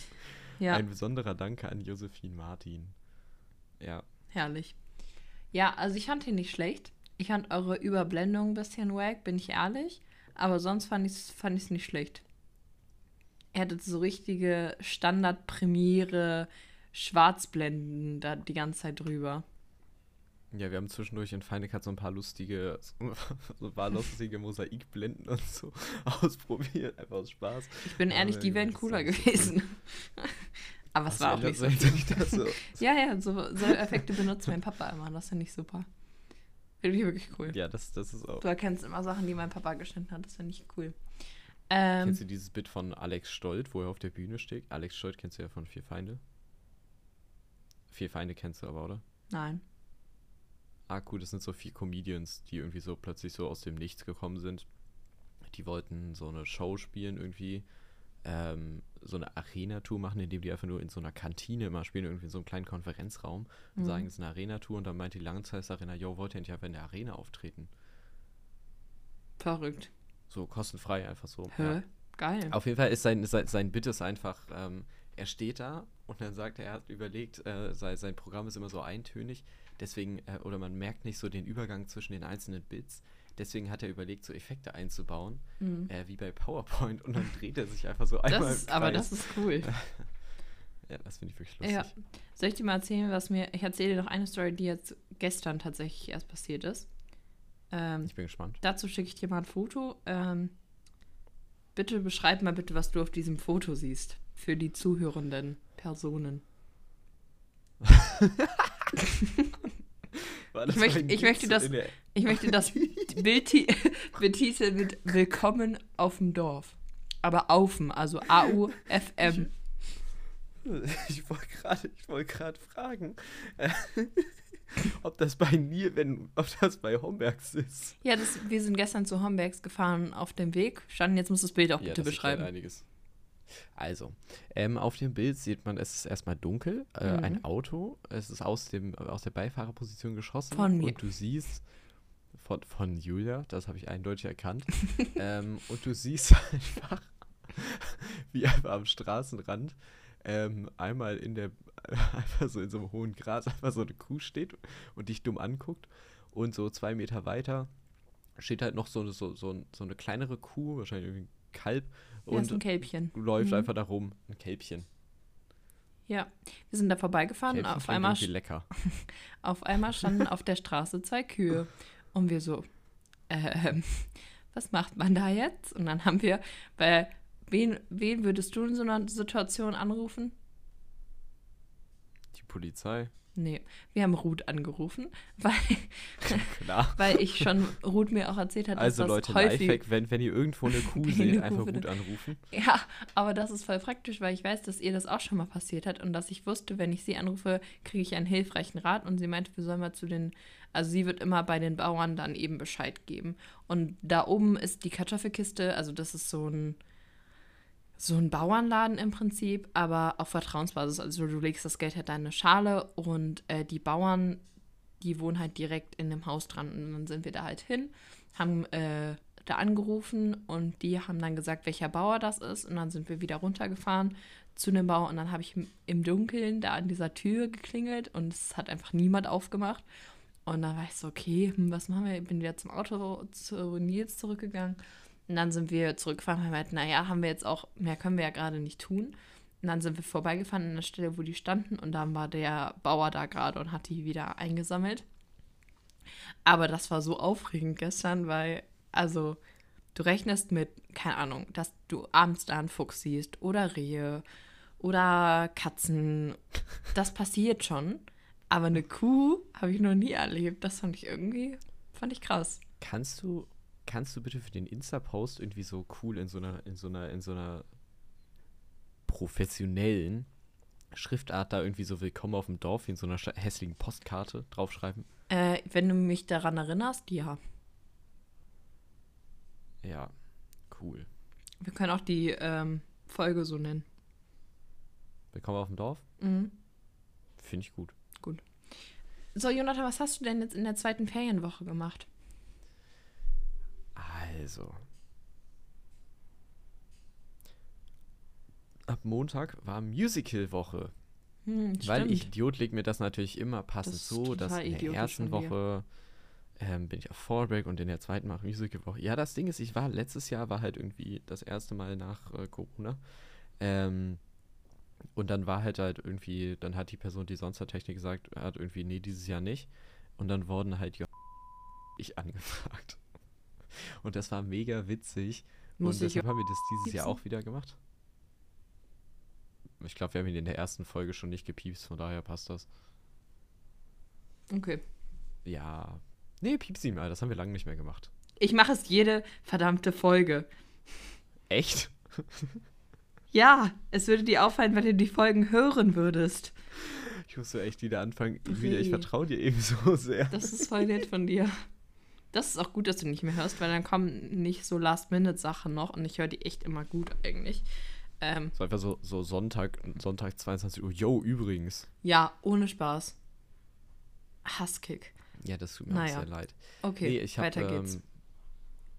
[SPEAKER 1] ja,
[SPEAKER 2] Ein besonderer Danke an Josephine Martin. Ja.
[SPEAKER 1] herrlich. Ja, also ich fand ihn nicht schlecht. Ich fand eure Überblendung ein bisschen wack, bin ich ehrlich. Aber sonst fand ich es fand ich's nicht schlecht. Er hatte so richtige Standard-Premiere Schwarzblenden da die ganze Zeit drüber.
[SPEAKER 2] Ja, wir haben zwischendurch in Final Cut so ein paar lustige, so ein paar lustige Mosaikblenden und so ausprobiert, einfach aus Spaß.
[SPEAKER 1] Ich bin ehrlich,
[SPEAKER 2] ja,
[SPEAKER 1] die wären cooler
[SPEAKER 2] so-
[SPEAKER 1] gewesen. Aber es war auch nicht so.
[SPEAKER 2] so?
[SPEAKER 1] Ja, ja, so, so Effekte benutzt mein Papa immer. Das finde ich super. Finde ich wirklich cool.
[SPEAKER 2] Ja, das, das ist auch.
[SPEAKER 1] Du erkennst immer Sachen, die mein Papa geschnitten hat. Das finde ich cool. Ähm,
[SPEAKER 2] Kennst du dieses Bit von Alex Stolt, wo er auf der Bühne steht? Alex Stolt kennst du ja von Vier Feinde. Vier Feinde kennst du aber, oder?
[SPEAKER 1] nein.
[SPEAKER 2] Ah, cool, das sind so vier Comedians, die irgendwie so plötzlich so aus dem Nichts gekommen sind. Die wollten so eine Show spielen irgendwie, ähm, so eine Arena-Tour machen, indem die einfach nur in so einer Kantine immer spielen, irgendwie in so einem kleinen Konferenzraum und
[SPEAKER 1] Mhm.
[SPEAKER 2] sagen, es ist eine Arena-Tour und dann meint die Langzeitsarena, yo, wollt ihr nicht einfach in der Arena auftreten?
[SPEAKER 1] Verrückt.
[SPEAKER 2] So kostenfrei einfach so.
[SPEAKER 1] Hä?
[SPEAKER 2] Ja.
[SPEAKER 1] Geil.
[SPEAKER 2] Auf jeden Fall ist sein, sein, sein Bit ist einfach, ähm, er steht da und dann sagt er, er hat überlegt, äh, sein, sein Programm ist immer so eintönig, deswegen, äh, oder man merkt nicht so den Übergang zwischen den einzelnen Bits. Deswegen hat er überlegt, so Effekte einzubauen,
[SPEAKER 1] Mhm.
[SPEAKER 2] äh, wie bei PowerPoint und dann dreht er sich einfach so einmal
[SPEAKER 1] Das ist,
[SPEAKER 2] im
[SPEAKER 1] aber das ist cool.
[SPEAKER 2] Ja, das finde ich wirklich lustig.
[SPEAKER 1] Ja. Soll ich dir mal erzählen, was mir. Ich erzähle dir noch eine Story, die jetzt gestern tatsächlich erst passiert ist. Ähm,
[SPEAKER 2] Ich bin gespannt.
[SPEAKER 1] dazu schicke ich dir mal ein Foto. Ähm, bitte beschreib mal bitte, was du auf diesem Foto siehst. Für die zuhörenden Personen. Ich möchte- ich möchte das- Ich möchte das Bild ti- betiteln mit Willkommen auf dem Dorf. Aber aufen, also A-U-F-M.
[SPEAKER 2] Ich wollte gerade, ich wollte gerade fragen, ob das bei mir, wenn, ob das bei Hombergs ist.
[SPEAKER 1] Ja, das, wir sind gestern zu Hombergs gefahren auf dem Weg. Standen, jetzt musst du das Bild auch bitte
[SPEAKER 2] das
[SPEAKER 1] beschreiben.
[SPEAKER 2] einiges. Also, ähm, auf dem Bild sieht man, es ist erstmal dunkel, äh,
[SPEAKER 1] Mhm.
[SPEAKER 2] ein Auto, es ist aus, dem, aus der Beifahrerposition geschossen
[SPEAKER 1] Von mir.
[SPEAKER 2] und du siehst, von, von Julia, das habe ich eindeutig erkannt, ähm, und du siehst einfach, wie einfach am Straßenrand ähm, einmal in der, einfach so in so einem hohen Gras einfach so eine Kuh steht und dich dumm anguckt und so zwei Meter weiter steht halt noch so, eine- so, so, so eine kleinere Kuh, wahrscheinlich irgendwie ein Kalb
[SPEAKER 1] Ja, ist ein
[SPEAKER 2] und
[SPEAKER 1] Kälbchen.
[SPEAKER 2] läuft
[SPEAKER 1] Mhm.
[SPEAKER 2] einfach da rum. Ein Kälbchen.
[SPEAKER 1] Ja, wir sind da vorbeigefahren.
[SPEAKER 2] Kälbchen
[SPEAKER 1] Auf einmal,
[SPEAKER 2] lecker.
[SPEAKER 1] auf einmal standen auf der Straße zwei Kühe. Und wir so, ähm, was macht man da jetzt? Und dann haben wir, bei wen, wen würdest du in so einer Situation anrufen?
[SPEAKER 2] Die Polizei.
[SPEAKER 1] Nee, wir haben Ruth angerufen, weil, weil ich schon Ruth mir auch erzählt hat, dass
[SPEAKER 2] Also
[SPEAKER 1] das
[SPEAKER 2] Leute,
[SPEAKER 1] häufig
[SPEAKER 2] Lifehack, wenn, wenn ihr irgendwo eine Kuh seht, einfach
[SPEAKER 1] findet.
[SPEAKER 2] anrufen.
[SPEAKER 1] Ja, aber das ist voll praktisch, weil ich weiß, dass ihr das auch schon mal passiert hat und dass ich wusste, wenn ich sie anrufe, kriege ich einen hilfreichen Rat und sie meinte, wir sollen mal zu den, also sie wird immer bei den Bauern dann eben Bescheid geben. Und da oben ist die Kartoffelkiste, also das ist so ein, so ein Bauernladen im Prinzip, aber auf Vertrauensbasis. Also du legst das Geld halt in deine Schale und äh, die Bauern, die wohnen halt direkt in dem Haus dran. Und dann sind wir da halt hin, haben äh, da angerufen und die haben dann gesagt, welcher Bauer das ist. Und dann sind wir wieder runtergefahren zu dem Bauer und dann habe ich im- im Dunkeln da an dieser Tür geklingelt und es hat einfach niemand aufgemacht. Und dann war ich so, okay, hm, was machen wir? Ich bin wieder zum Auto zu Nils zurückgegangen. Und dann sind wir zurückgefahren und haben halt, naja, haben wir jetzt auch, mehr können wir ja gerade nicht tun. Und dann sind wir vorbeigefahren an der Stelle, wo die standen und dann war der Bauer da gerade und hat die wieder eingesammelt. Aber das war so aufregend gestern, weil, also, du rechnest mit, keine Ahnung, dass du abends da einen Fuchs siehst oder Rehe oder Katzen. Das passiert schon. Aber eine Kuh habe ich noch nie erlebt. Das fand ich irgendwie, fand ich krass.
[SPEAKER 2] Kannst du, kannst du bitte für den Insta-Post irgendwie so cool in so einer, in so einer, in so einer professionellen Schriftart da irgendwie so Willkommen auf dem Dorf in so einer hässlichen Postkarte draufschreiben?
[SPEAKER 1] Äh, wenn du mich daran erinnerst, ja.
[SPEAKER 2] Ja, cool.
[SPEAKER 1] Wir können auch die ähm, Folge so nennen.
[SPEAKER 2] Willkommen auf dem Dorf?
[SPEAKER 1] Mhm.
[SPEAKER 2] Finde ich gut.
[SPEAKER 1] So, Jonathan, was hast du denn jetzt in der zweiten Ferienwoche gemacht?
[SPEAKER 2] Also. Ab Montag war Musical-Woche.
[SPEAKER 1] Hm,
[SPEAKER 2] Weil ich. Idiot leg mir das natürlich immer passend
[SPEAKER 1] Das
[SPEAKER 2] so, dass in der ersten. Woche ähm, bin ich auf Fallback und in der zweiten mache ich Musical-Woche. Ja, das Ding ist, ich war letztes Jahr war halt irgendwie das erste Mal nach äh, Corona. Ähm, und dann war halt halt irgendwie, dann hat die Person, die sonst hat Technik gesagt, hat irgendwie, nee, dieses Jahr nicht. Und dann wurden halt ja ich angefragt. Und das war mega witzig.
[SPEAKER 1] Muss
[SPEAKER 2] und deshalb haben wir das dieses Jahr
[SPEAKER 1] piepsen?
[SPEAKER 2] auch wieder gemacht. Ich glaube, wir haben ihn in der ersten Folge schon nicht gepiepst, von daher passt das.
[SPEAKER 1] Okay.
[SPEAKER 2] Ja. Nee, pieps ihn mal, das haben wir lange nicht mehr gemacht.
[SPEAKER 1] Ich mache es jede verdammte Folge.
[SPEAKER 2] Echt?
[SPEAKER 1] Ja, es würde dir auffallen, wenn du die Folgen hören würdest.
[SPEAKER 2] Ich muss so echt wieder anfangen. Emilia, ich vertraue dir eben so sehr.
[SPEAKER 1] Das ist voll nett von dir. Das ist auch gut, dass du nicht mehr hörst, weil dann kommen nicht so Last-Minute-Sachen noch und ich höre die echt immer gut eigentlich. Ähm,
[SPEAKER 2] So einfach so, so Sonntag, Sonntag 22 Uhr. Yo, übrigens.
[SPEAKER 1] ja, ohne Spaß. Hasskick.
[SPEAKER 2] Ja, das tut mir
[SPEAKER 1] Naja.
[SPEAKER 2] auch sehr leid.
[SPEAKER 1] Okay,
[SPEAKER 2] nee, ich habe
[SPEAKER 1] weiter geht's.
[SPEAKER 2] ähm,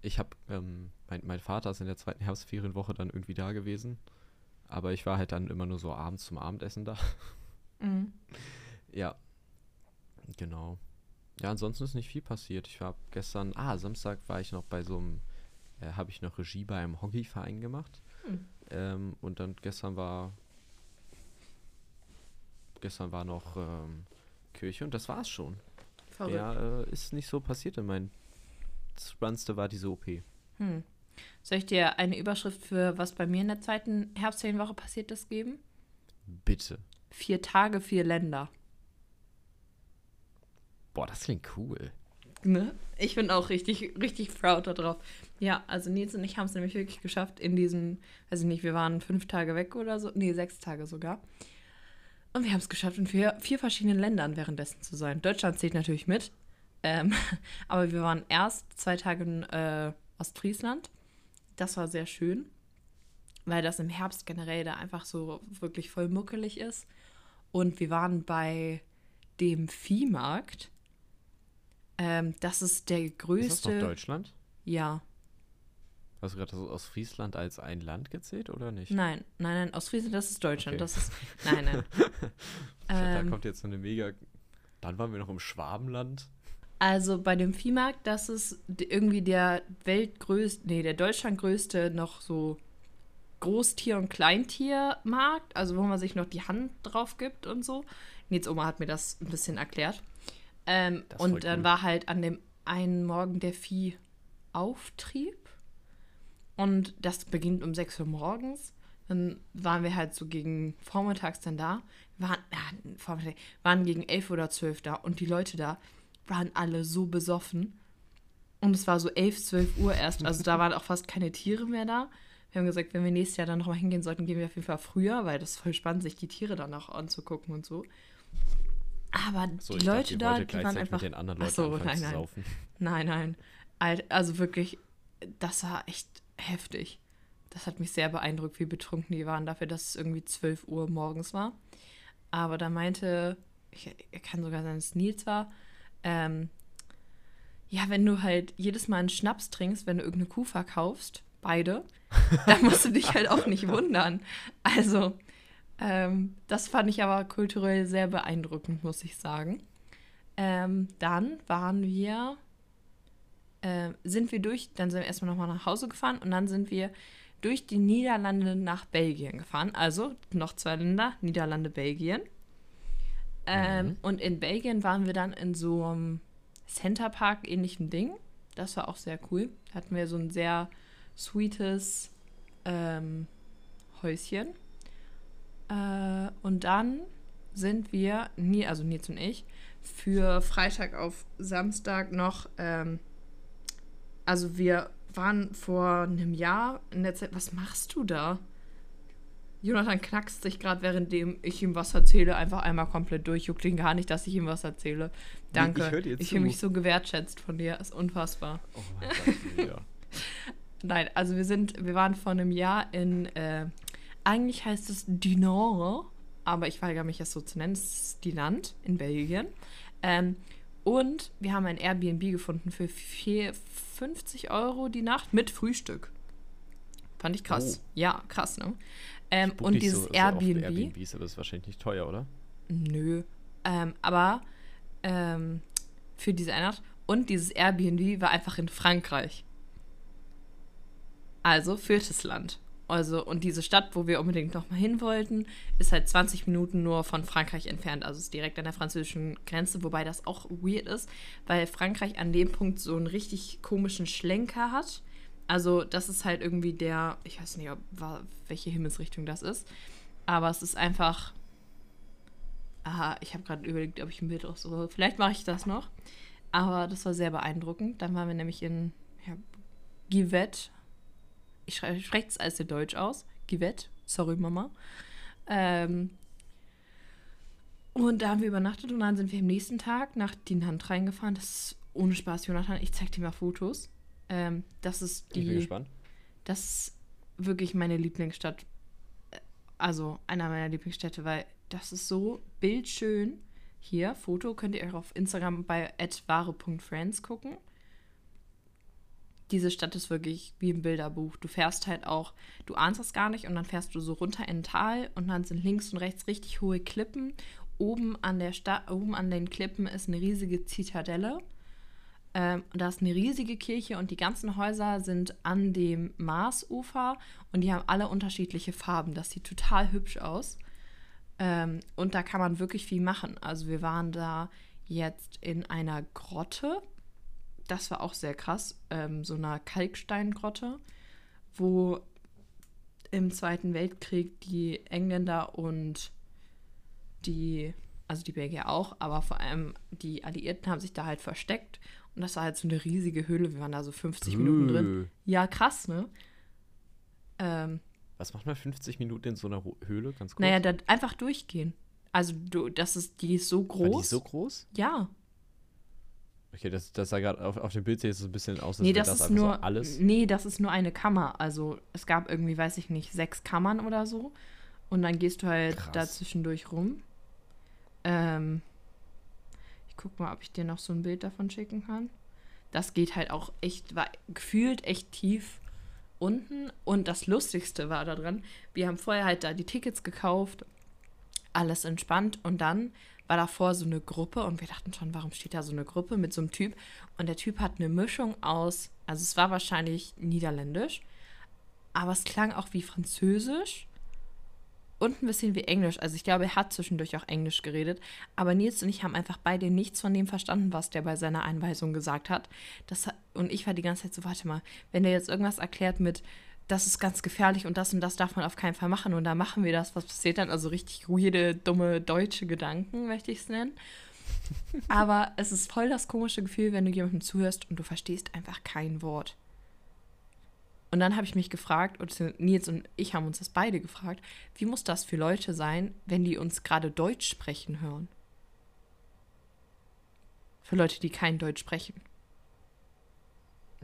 [SPEAKER 2] ich habe ähm, mein, mein Vater ist in der zweiten Herbstferienwoche dann irgendwie da gewesen, aber ich war halt dann immer nur so abends zum Abendessen da.
[SPEAKER 1] Mhm.
[SPEAKER 2] Ja. Genau. Ja, ansonsten ist nicht viel passiert. Ich war gestern, ah, Samstag war ich noch bei so einem, äh, habe ich noch Regie bei einem Hockeyverein gemacht.
[SPEAKER 1] Hm.
[SPEAKER 2] Ähm, und dann gestern war, gestern war noch ähm, Kirche und das war's schon.
[SPEAKER 1] Verrückt.
[SPEAKER 2] Ja, äh, ist nicht so passiert. Mein das Spannendste war diese OP.
[SPEAKER 1] Hm. Soll ich dir eine Überschrift für was bei mir in der zweiten Herbstferienwoche passiert ist geben?
[SPEAKER 2] Bitte.
[SPEAKER 1] Vier Tage, vier Länder.
[SPEAKER 2] Boah, das klingt cool.
[SPEAKER 1] Ne? Ich bin auch richtig, richtig proud darauf. Ja, also Nils und ich haben es nämlich wirklich geschafft in diesen, weiß ich nicht, wir waren fünf Tage weg oder so, nee, sechs Tage sogar. Und wir haben es geschafft, in vier, vier verschiedenen Ländern währenddessen zu sein. Deutschland zählt natürlich mit. Ähm, aber wir waren erst zwei Tage in äh, Ostfriesland. Das war sehr schön, weil das im Herbst generell da einfach so wirklich voll muckelig ist. Und wir waren bei dem Viehmarkt. Ähm, das ist der
[SPEAKER 2] Ist das noch
[SPEAKER 1] größte.
[SPEAKER 2] Deutschland?
[SPEAKER 1] Ja,
[SPEAKER 2] Hast du gerade aus Friesland als ein Land gezählt oder nicht?
[SPEAKER 1] nein, nein, nein, Ostfriesland, das ist Deutschland.
[SPEAKER 2] Okay.
[SPEAKER 1] Das ist. Nein, nein.
[SPEAKER 2] Da
[SPEAKER 1] ähm,
[SPEAKER 2] kommt jetzt so eine mega. Dann waren wir noch im Schwabenland.
[SPEAKER 1] Also bei dem Viehmarkt, das ist irgendwie der weltgrößte, nee, der deutschlandgrößte noch so Großtier- und Kleintiermarkt, also wo man sich noch die Hand drauf gibt und so. Nils Oma hat mir das ein bisschen erklärt. Ähm, und dann
[SPEAKER 2] cool.
[SPEAKER 1] war halt an dem einen Morgen der Viehauftrieb. Und das beginnt um 6 Uhr morgens. Dann waren wir halt so gegen vormittags dann da. Waren, Vormittag, waren gegen elf oder zwölf da und die Leute da waren alle so besoffen. Und es war so elf, zwölf Uhr erst. Also da waren auch fast keine Tiere mehr da. Wir haben gesagt, wenn wir nächstes Jahr dann nochmal hingehen sollten, gehen wir auf jeden Fall früher, weil das ist voll spannend, sich die Tiere dann auch anzugucken und so. Aber
[SPEAKER 2] So,
[SPEAKER 1] die Leute
[SPEAKER 2] dachte,
[SPEAKER 1] da, die waren einfach.
[SPEAKER 2] mit den anderen Leuten
[SPEAKER 1] so, nein,
[SPEAKER 2] zu
[SPEAKER 1] nein.
[SPEAKER 2] saufen.
[SPEAKER 1] Nein, nein. Al- Also wirklich, das war echt heftig. Das hat mich sehr beeindruckt, wie betrunken die waren, dafür, dass es irgendwie 12 Uhr morgens war. Aber da meinte, ich, kann sogar sein, dass es Nils war, ähm, ja, wenn du halt jedes Mal einen Schnaps trinkst, wenn du irgendeine Kuh verkaufst, beide, dann musst du dich halt auch nicht wundern. Also, ähm, das fand ich aber kulturell sehr beeindruckend, muss ich sagen. Ähm, dann waren wir, äh, sind wir durch, dann sind wir erstmal nochmal nach Hause gefahren und dann sind wir durch die Niederlande nach Belgien gefahren. Also noch zwei Länder, Niederlande, Belgien. Ähm,
[SPEAKER 2] Mhm.
[SPEAKER 1] Und in Belgien waren wir dann in so einem Centerpark ähnlichen Ding. Das war auch sehr cool. Da hatten wir so ein sehr sweetes ähm, Häuschen. Äh, und dann sind wir, nie, also Nils und ich, für Freitag auf Samstag noch, ähm, also wir waren vor einem Jahr in der Zeit, was machst du da? Jonathan knackst sich gerade, währenddem ich ihm was erzähle, einfach einmal komplett durch. Juckt ihn gar nicht, dass ich ihm was erzähle. Danke.
[SPEAKER 2] ich
[SPEAKER 1] ich fühle mich so gewertschätzt von dir. Ist unfassbar.
[SPEAKER 2] Oh mein Gott, ja.
[SPEAKER 1] Nein, also wir sind, wir waren vor einem Jahr in, äh, eigentlich heißt es Dinore, aber ich weigere mich es so zu nennen, es ist Dinant in Belgien. Ähm, und wir haben ein Airbnb gefunden für vier, 50 Euro die Nacht mit Frühstück. Fand ich krass.
[SPEAKER 2] Oh.
[SPEAKER 1] Ja, krass, ne? Ähm, und dieses
[SPEAKER 2] so, so
[SPEAKER 1] Airbnb.
[SPEAKER 2] Airbnbs, aber das ist wahrscheinlich nicht teuer, oder?
[SPEAKER 1] Nö. Ähm, aber ähm, für diese Nacht. Und dieses Airbnb war einfach in Frankreich. Also viertes Land. Also, und diese Stadt, wo wir unbedingt nochmal hin wollten, ist halt 20 Minuten nur von Frankreich entfernt. Also ist direkt an der französischen Grenze, wobei das auch weird ist, weil Frankreich an dem Punkt so einen richtig komischen Schlenker hat. Also, das ist halt irgendwie der, ich weiß nicht, ob, welche Himmelsrichtung das ist, aber es ist einfach. Aha, ich habe gerade überlegt, ob ich ein Bild raussuche. Vielleicht mache ich das noch. Aber das war sehr beeindruckend. Dann waren wir nämlich in ja, Givet. Ich schreibe- spreche es als der Deutsch aus. Givet. Sorry, Mama. Ähm, und da haben wir übernachtet und dann sind wir am nächsten Tag nach Dinant reingefahren. Das ist ohne Spaß, Jonathan. Ich zeig dir mal Fotos. Ähm, das ist
[SPEAKER 2] Ich bin
[SPEAKER 1] die.
[SPEAKER 2] gespannt.
[SPEAKER 1] Das ist wirklich meine Lieblingsstadt. Also einer meiner Lieblingsstädte, weil das ist so bildschön. Hier, Foto, könnt ihr euch auf Instagram bei wahre.friends gucken. Diese Stadt ist wirklich wie im Bilderbuch. Du fährst halt auch, du ahnst es gar nicht und dann fährst du so runter in ein Tal und dann sind links und rechts richtig hohe Klippen. Oben an der Stadt, oben an den Klippen ist eine riesige Zitadelle. Ähm, da ist eine riesige Kirche und die ganzen Häuser sind an dem Marsufer und die haben alle unterschiedliche Farben. Das sieht total hübsch aus. Ähm, und da kann man wirklich viel machen. Also wir waren da jetzt in einer Grotte. Das war auch sehr krass. Ähm, so einer Kalksteingrotte, wo im Zweiten Weltkrieg die Engländer und die, also die Belgier auch, aber vor allem die Alliierten haben sich da halt versteckt. Und das war halt so eine riesige Höhle. Wir waren da so 50 Minuten drin. Ja, krass, ne? Ähm,
[SPEAKER 2] Was macht man 50 Minuten in so einer Höhle? Ganz kurz.
[SPEAKER 1] naja, einfach durchgehen. Also du, das ist, die ist so
[SPEAKER 2] War
[SPEAKER 1] groß.
[SPEAKER 2] die so groß?
[SPEAKER 1] ja.
[SPEAKER 2] Okay, das, das sah gerade auf, auf dem Bild sieht es so ein bisschen aus, als
[SPEAKER 1] Nee,
[SPEAKER 2] wäre
[SPEAKER 1] das, ist nur,
[SPEAKER 2] so alles.
[SPEAKER 1] nee, das ist nur eine Kammer. Also es gab irgendwie, weiß ich nicht, sechs Kammern oder so. Und dann gehst du halt
[SPEAKER 2] Krass.
[SPEAKER 1] da zwischendurch rum. Ähm, ich guck mal, ob ich dir noch so ein Bild davon schicken kann. Das geht halt auch echt, war gefühlt echt tief unten. Und das Lustigste war daran, wir haben vorher halt da die Tickets gekauft, alles entspannt. Und dann war davor so eine Gruppe und wir dachten schon, warum steht da so eine Gruppe mit so einem Typ? Und der Typ hat eine Mischung aus, also es war wahrscheinlich niederländisch, aber es klang auch wie französisch und ein bisschen wie Englisch. Also ich glaube, er hat zwischendurch auch Englisch geredet. Aber Nils und ich haben einfach beide nichts von dem verstanden, was der bei seiner Einweisung gesagt hat. Das, und ich war die ganze Zeit so, warte mal, wenn der jetzt irgendwas erklärt mit das ist ganz gefährlich und das und das darf man auf keinen Fall machen und da machen wir das. Was passiert dann? Also richtig weirde, dumme deutsche Gedanken, möchte ich es nennen. Aber es ist voll das komische Gefühl, wenn du jemandem zuhörst und du verstehst einfach kein Wort. Und dann habe ich mich gefragt, und Nils und ich haben uns das beide gefragt, wie muss das für Leute sein, wenn die uns gerade Deutsch sprechen hören? Für Leute, die kein Deutsch sprechen.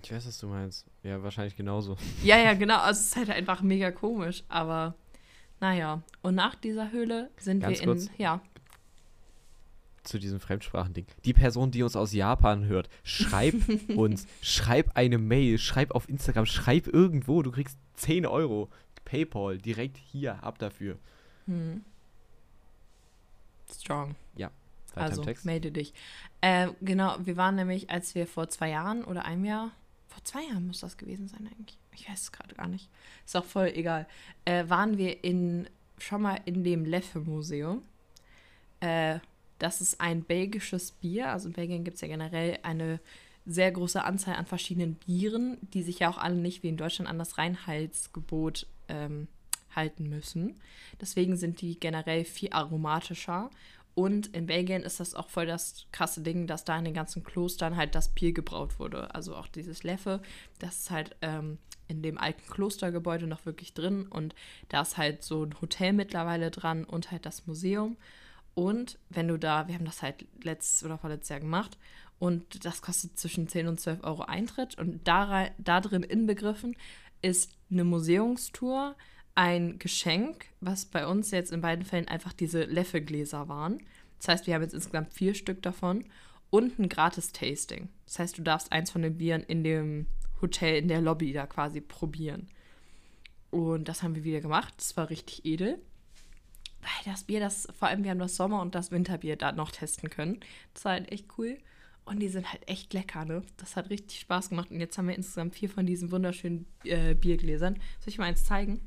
[SPEAKER 2] Ich weiß, was du meinst. Ja, wahrscheinlich genauso.
[SPEAKER 1] Ja, ja, genau. Also es ist halt einfach mega komisch, aber naja. Und nach dieser Höhle sind
[SPEAKER 2] Ganz
[SPEAKER 1] wir in.
[SPEAKER 2] kurz.
[SPEAKER 1] Ja.
[SPEAKER 2] Zu diesem Fremdsprachending. Die Person, die uns aus Japan hört, schreib uns, schreib eine Mail, schreib auf Instagram, schreib irgendwo, du kriegst 10 Euro. Paypal, direkt hier, ab dafür.
[SPEAKER 1] Hm. Strong.
[SPEAKER 2] Weiter
[SPEAKER 1] also melde dich. Äh, genau, wir waren nämlich, als wir vor zwei Jahren oder einem Jahr, vor zwei Jahren muss das gewesen sein eigentlich. Ich weiß es gerade gar nicht. Ist auch voll egal. Äh, waren wir in schon mal in dem Leffe-Museum. Äh, das ist ein belgisches Bier. Also in Belgien gibt es ja generell eine sehr große Anzahl an verschiedenen Bieren, die sich ja auch alle nicht wie in Deutschland an das Reinheitsgebot ähm, halten müssen. Deswegen sind die generell viel aromatischer. Und in Belgien ist das auch voll das krasse Ding, dass da in den ganzen Klostern halt das Bier gebraut wurde. Also auch dieses Leffe, das ist halt ähm, in dem alten Klostergebäude noch wirklich drin. Und da ist halt so ein Hotel mittlerweile dran und halt das Museum. Und wenn du da, wir haben das halt letztes oder vorletztes Jahr gemacht und das kostet zwischen 10 und 12 Euro Eintritt. Und da, da drin inbegriffen ist eine Museumstour, ein Geschenk, was bei uns jetzt in beiden Fällen einfach diese Leffe-Gläser waren. Das heißt, wir haben jetzt insgesamt vier Stück davon und ein gratis Tasting. Das heißt, du darfst eins von den Bieren in dem Hotel, in der Lobby da quasi probieren. Und das haben wir wieder gemacht. Das war richtig edel. Weil das Bier, das, vor allem wir haben das Sommer- und das Winterbier da noch testen können. Das war halt echt cool. Und die sind halt echt lecker, ne? Das hat richtig Spaß gemacht. Und jetzt haben wir insgesamt vier von diesen wunderschönen äh, Biergläsern. Soll ich mal eins zeigen?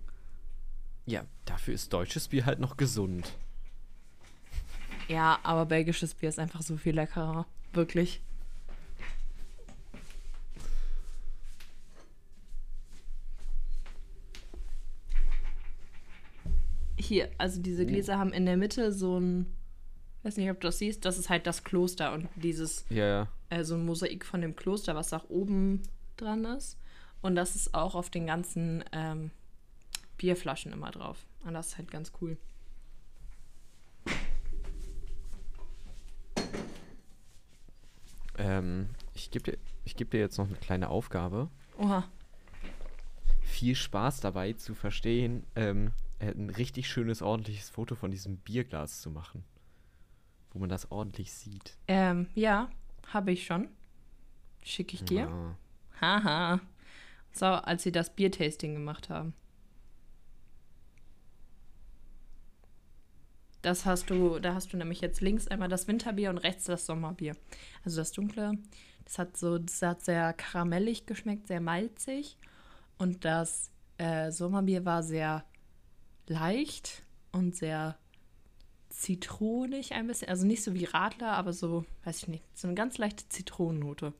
[SPEAKER 2] Ja, dafür ist deutsches Bier halt noch gesund.
[SPEAKER 1] Ja, aber belgisches Bier ist einfach so viel leckerer. Wirklich. Hier, also diese Gläser haben in der Mitte so ein, weiß nicht, ob du das siehst, das ist halt das Kloster und dieses,
[SPEAKER 2] Ja, ja.
[SPEAKER 1] äh, so ein Mosaik von dem Kloster, was auch oben dran ist. Und das ist auch auf den ganzen ähm, Bierflaschen immer drauf. Und das ist halt ganz cool.
[SPEAKER 2] Ähm, ich gebe dir, ich geb dir jetzt noch eine kleine Aufgabe.
[SPEAKER 1] Oha.
[SPEAKER 2] Viel Spaß dabei zu verstehen, ähm, äh, ein richtig schönes, ordentliches Foto von diesem Bierglas zu machen. Wo man das ordentlich sieht.
[SPEAKER 1] Ähm, ja, habe ich schon. Schicke ich dir.
[SPEAKER 2] Ah.
[SPEAKER 1] Haha. So, als sie das Biertasting gemacht haben. Das hast du, da hast du nämlich jetzt links einmal das Winterbier und rechts das Sommerbier. Also das dunkle, das hat so, das hat sehr karamellig geschmeckt, sehr malzig. Und das äh, Sommerbier war sehr leicht und sehr zitronig ein bisschen. Also nicht so wie Radler, aber so, weiß ich nicht, so eine ganz leichte Zitronennote.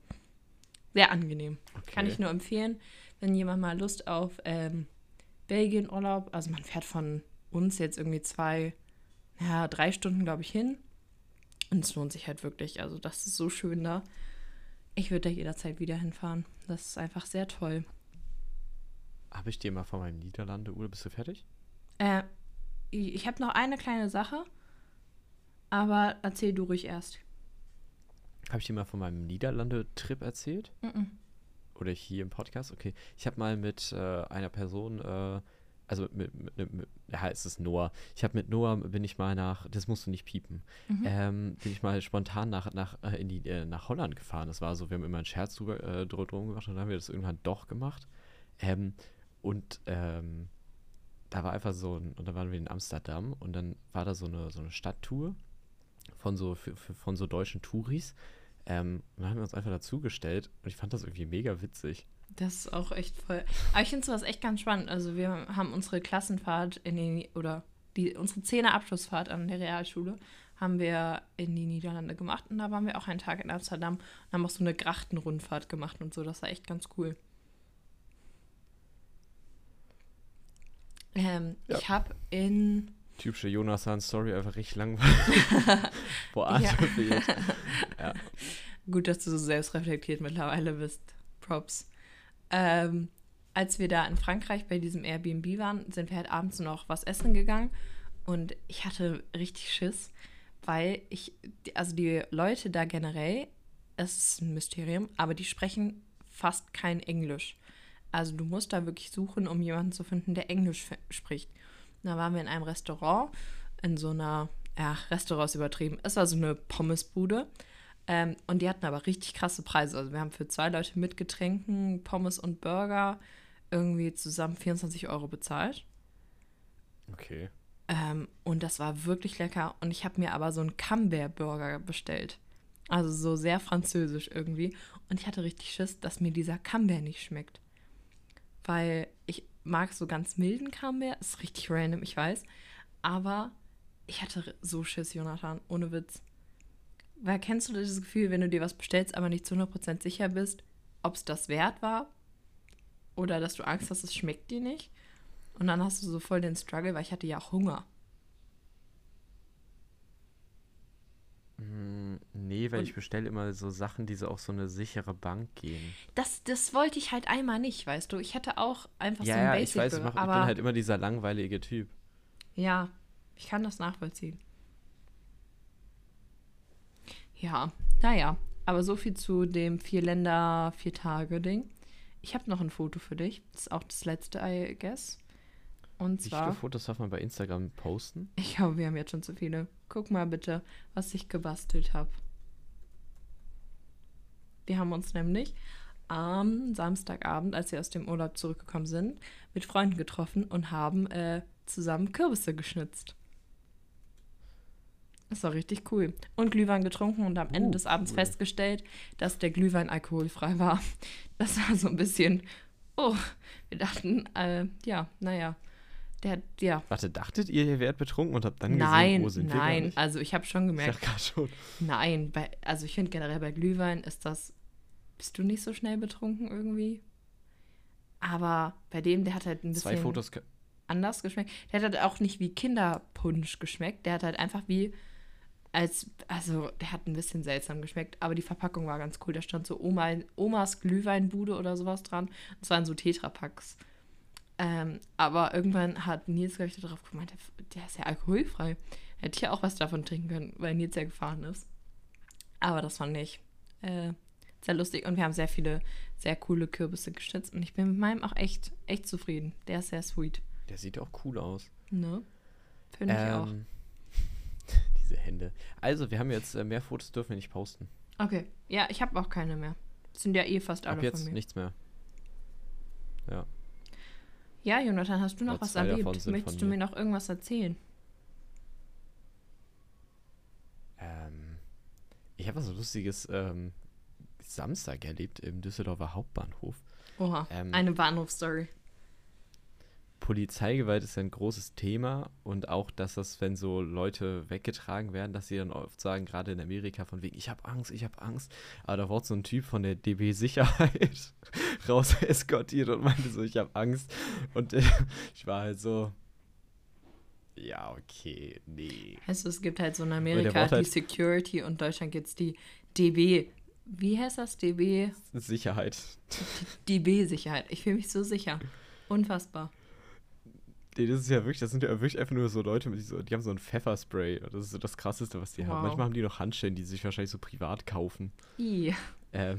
[SPEAKER 1] Sehr angenehm. Kann
[SPEAKER 2] Okay.
[SPEAKER 1] ich nur empfehlen, wenn jemand mal Lust auf ähm, Belgien-Urlaub, also man fährt von uns jetzt irgendwie zwei, ja, drei Stunden, glaube ich, hin. Und es lohnt sich halt wirklich. Also das ist so schön da. Ich würde da jederzeit wieder hinfahren. Das ist einfach sehr toll.
[SPEAKER 2] Habe ich dir mal von meinem Niederlande, Uhr, bist du fertig?
[SPEAKER 1] Äh, ich habe noch eine kleine Sache, aber erzähl du ruhig erst.
[SPEAKER 2] Habe ich dir mal von meinem Niederlande-Trip erzählt?
[SPEAKER 1] Mhm.
[SPEAKER 2] Oder hier im Podcast? Okay. Ich habe mal mit äh, einer Person, äh, also mit, mit, mit, ja, es ist Noah. Ich habe mit Noah, bin ich mal nach, das musst du nicht piepen,
[SPEAKER 1] Mhm.
[SPEAKER 2] ähm, bin ich mal spontan nach, nach, äh, in die, äh, nach Holland gefahren. Das war so, wir haben immer einen Scherz drüber, äh, drum gemacht und dann haben wir das irgendwann doch gemacht. Ähm, und ähm, da war einfach so, ein, und dann waren wir in Amsterdam und dann war da so eine, so eine Stadttour von so, für, für, von so deutschen Touris. Ähm, und dann haben wir uns einfach dazugestellt und ich fand das irgendwie mega witzig.
[SPEAKER 1] Das ist auch echt voll. Aber ich finde sowas echt ganz spannend. Also wir haben unsere Klassenfahrt in die, oder die, unsere Zehner-Abschlussfahrt an der Realschule haben wir in die Niederlande gemacht. Und da waren wir auch einen Tag in Amsterdam und haben auch so eine Grachtenrundfahrt gemacht und so. Das war echt ganz cool. Ähm,
[SPEAKER 2] Ja.
[SPEAKER 1] Ich habe in.
[SPEAKER 2] Typische Jonathan-Story, einfach richtig langweilig. Boah, Atem
[SPEAKER 1] Ja.
[SPEAKER 2] Ja.
[SPEAKER 1] Gut, dass du so selbstreflektiert mittlerweile bist. Props. Ähm, als wir da in Frankreich bei diesem Airbnb waren, sind wir halt abends noch was essen gegangen. Und ich hatte richtig Schiss, weil ich, also die Leute da generell, es ist ein Mysterium, aber die sprechen fast kein Englisch. Also du musst da wirklich suchen, um jemanden zu finden, der Englisch spricht. Da waren wir in einem Restaurant, in so einer, ja, Restaurant ist übertrieben. Es war so eine Pommesbude. Ähm, und die hatten aber richtig krasse Preise. Also wir haben für zwei Leute mit Getränken, Pommes und Burger irgendwie zusammen 24 Euro bezahlt.
[SPEAKER 2] Okay.
[SPEAKER 1] Ähm, und das war wirklich lecker. Und ich habe mir aber so einen Camembert-Burger bestellt. Also so sehr französisch irgendwie. Und ich hatte richtig Schiss, dass mir dieser Camembert nicht schmeckt. Weil ich mag so ganz milden Camembert. Ist richtig random, ich weiß. Aber ich hatte so Schiss, Jonathan. Ohne Witz. Weil kennst du dieses Gefühl, wenn du dir was bestellst, aber nicht zu 100% sicher bist, ob es das wert war? Oder dass du Angst hast, es schmeckt dir nicht? Und dann hast du so voll den Struggle, weil ich hatte ja auch Hunger.
[SPEAKER 2] Mm, Nee, weil
[SPEAKER 1] Und-
[SPEAKER 2] ich bestelle immer so Sachen, die so auf so eine sichere Bank gehen.
[SPEAKER 1] Das, das wollte ich halt einmal nicht, weißt du. Ich hätte auch einfach so
[SPEAKER 2] ja,
[SPEAKER 1] ein
[SPEAKER 2] ja,
[SPEAKER 1] Basic
[SPEAKER 2] ich weiß, ich, mach, ich bin halt immer dieser langweilige Typ.
[SPEAKER 1] ja, ich kann das nachvollziehen. Ja, naja, aber so viel zu dem vier Länder, vier Tage Ding. Ich habe noch ein Foto für dich. Das ist auch das letzte, I guess. Und
[SPEAKER 2] Wie
[SPEAKER 1] zwar,
[SPEAKER 2] viele Fotos darf man bei Instagram posten?
[SPEAKER 1] ich glaube, wir haben jetzt schon zu viele. Guck mal bitte, was ich gebastelt habe. Wir haben uns nämlich am Samstagabend, als wir aus dem Urlaub zurückgekommen sind, mit Freunden getroffen und haben äh, zusammen Kürbisse geschnitzt. Das war richtig cool. Und Glühwein getrunken und am Ende
[SPEAKER 2] Uh,
[SPEAKER 1] des Abends
[SPEAKER 2] cool.
[SPEAKER 1] festgestellt, dass der Glühwein alkoholfrei war. Das war so ein bisschen, oh, wir dachten, äh, ja, naja, der, ja,
[SPEAKER 2] Warte, dachtet ihr, ihr wärt betrunken und habt dann
[SPEAKER 1] nein,
[SPEAKER 2] gesehen, wo sind wir gar
[SPEAKER 1] nein, also ich habe schon
[SPEAKER 2] Ich
[SPEAKER 1] gemerkt,
[SPEAKER 2] dachte gerade schon.
[SPEAKER 1] Nein, bei, also ich finde generell bei Glühwein ist das. Bist du nicht so schnell betrunken irgendwie? Aber bei dem, der hat halt ein bisschen
[SPEAKER 2] Zwei Fotos. ka-
[SPEAKER 1] anders geschmeckt. Der hat halt auch nicht wie Kinderpunsch geschmeckt. Der hat halt einfach wie als, also der hat ein bisschen seltsam geschmeckt, aber die Verpackung war ganz cool. Da stand so Oma, Omas Glühweinbude oder sowas dran. Das waren so Tetrapacks. Ähm, aber irgendwann hat Nils, glaube ich, darauf gemeint, der, der ist ja alkoholfrei. Hätte ich ja auch was davon trinken können, weil Nils ja gefahren ist. Aber das fand ich äh, sehr lustig und wir haben sehr viele, sehr coole Kürbisse geschnitzt und ich bin mit meinem auch echt, echt zufrieden. Der ist sehr sweet.
[SPEAKER 2] Der sieht auch cool aus.
[SPEAKER 1] Ne? Finde ich auch.
[SPEAKER 2] Diese Hände. Also, wir haben jetzt äh, mehr Fotos, dürfen wir nicht posten.
[SPEAKER 1] Okay. Ja, ich habe auch keine mehr. Sind ja eh fast alle
[SPEAKER 2] Ab jetzt
[SPEAKER 1] von mir.
[SPEAKER 2] nichts mehr. Ja.
[SPEAKER 1] Ja, Jonathan, hast du noch
[SPEAKER 2] Nur
[SPEAKER 1] was erlebt? Möchtest du mir
[SPEAKER 2] mir.
[SPEAKER 1] noch irgendwas erzählen?
[SPEAKER 2] Ähm, ich habe was Lustiges ähm, Samstag erlebt im Düsseldorfer Hauptbahnhof.
[SPEAKER 1] Oha,
[SPEAKER 2] Ähm,
[SPEAKER 1] eine Bahnhofstory.
[SPEAKER 2] Polizeigewalt ist ein großes Thema und auch, dass das, wenn so Leute weggetragen werden, dass sie dann oft sagen, gerade in Amerika, von wegen, ich habe Angst, ich habe Angst. Aber da wurde so ein Typ von der DB Sicherheit raus eskortiert und meinte so, ich habe Angst. Und äh, ich war halt so, ja, okay, nee.
[SPEAKER 1] Du, es gibt halt so in Amerika die
[SPEAKER 2] halt-
[SPEAKER 1] Security und in Deutschland gibt es die DB. Wie heißt das? DB?
[SPEAKER 2] Sicherheit.
[SPEAKER 1] DB-Sicherheit. Ich fühle mich so sicher. Unfassbar.
[SPEAKER 2] Nee, das ist ja wirklich, das sind ja wirklich einfach nur so Leute, mit so, die haben so ein Pfefferspray. Das ist so das Krasseste, was die haben.
[SPEAKER 1] Wow.
[SPEAKER 2] Manchmal haben die noch Handschellen, die sie sich wahrscheinlich so privat kaufen.
[SPEAKER 1] I.
[SPEAKER 2] Ähm,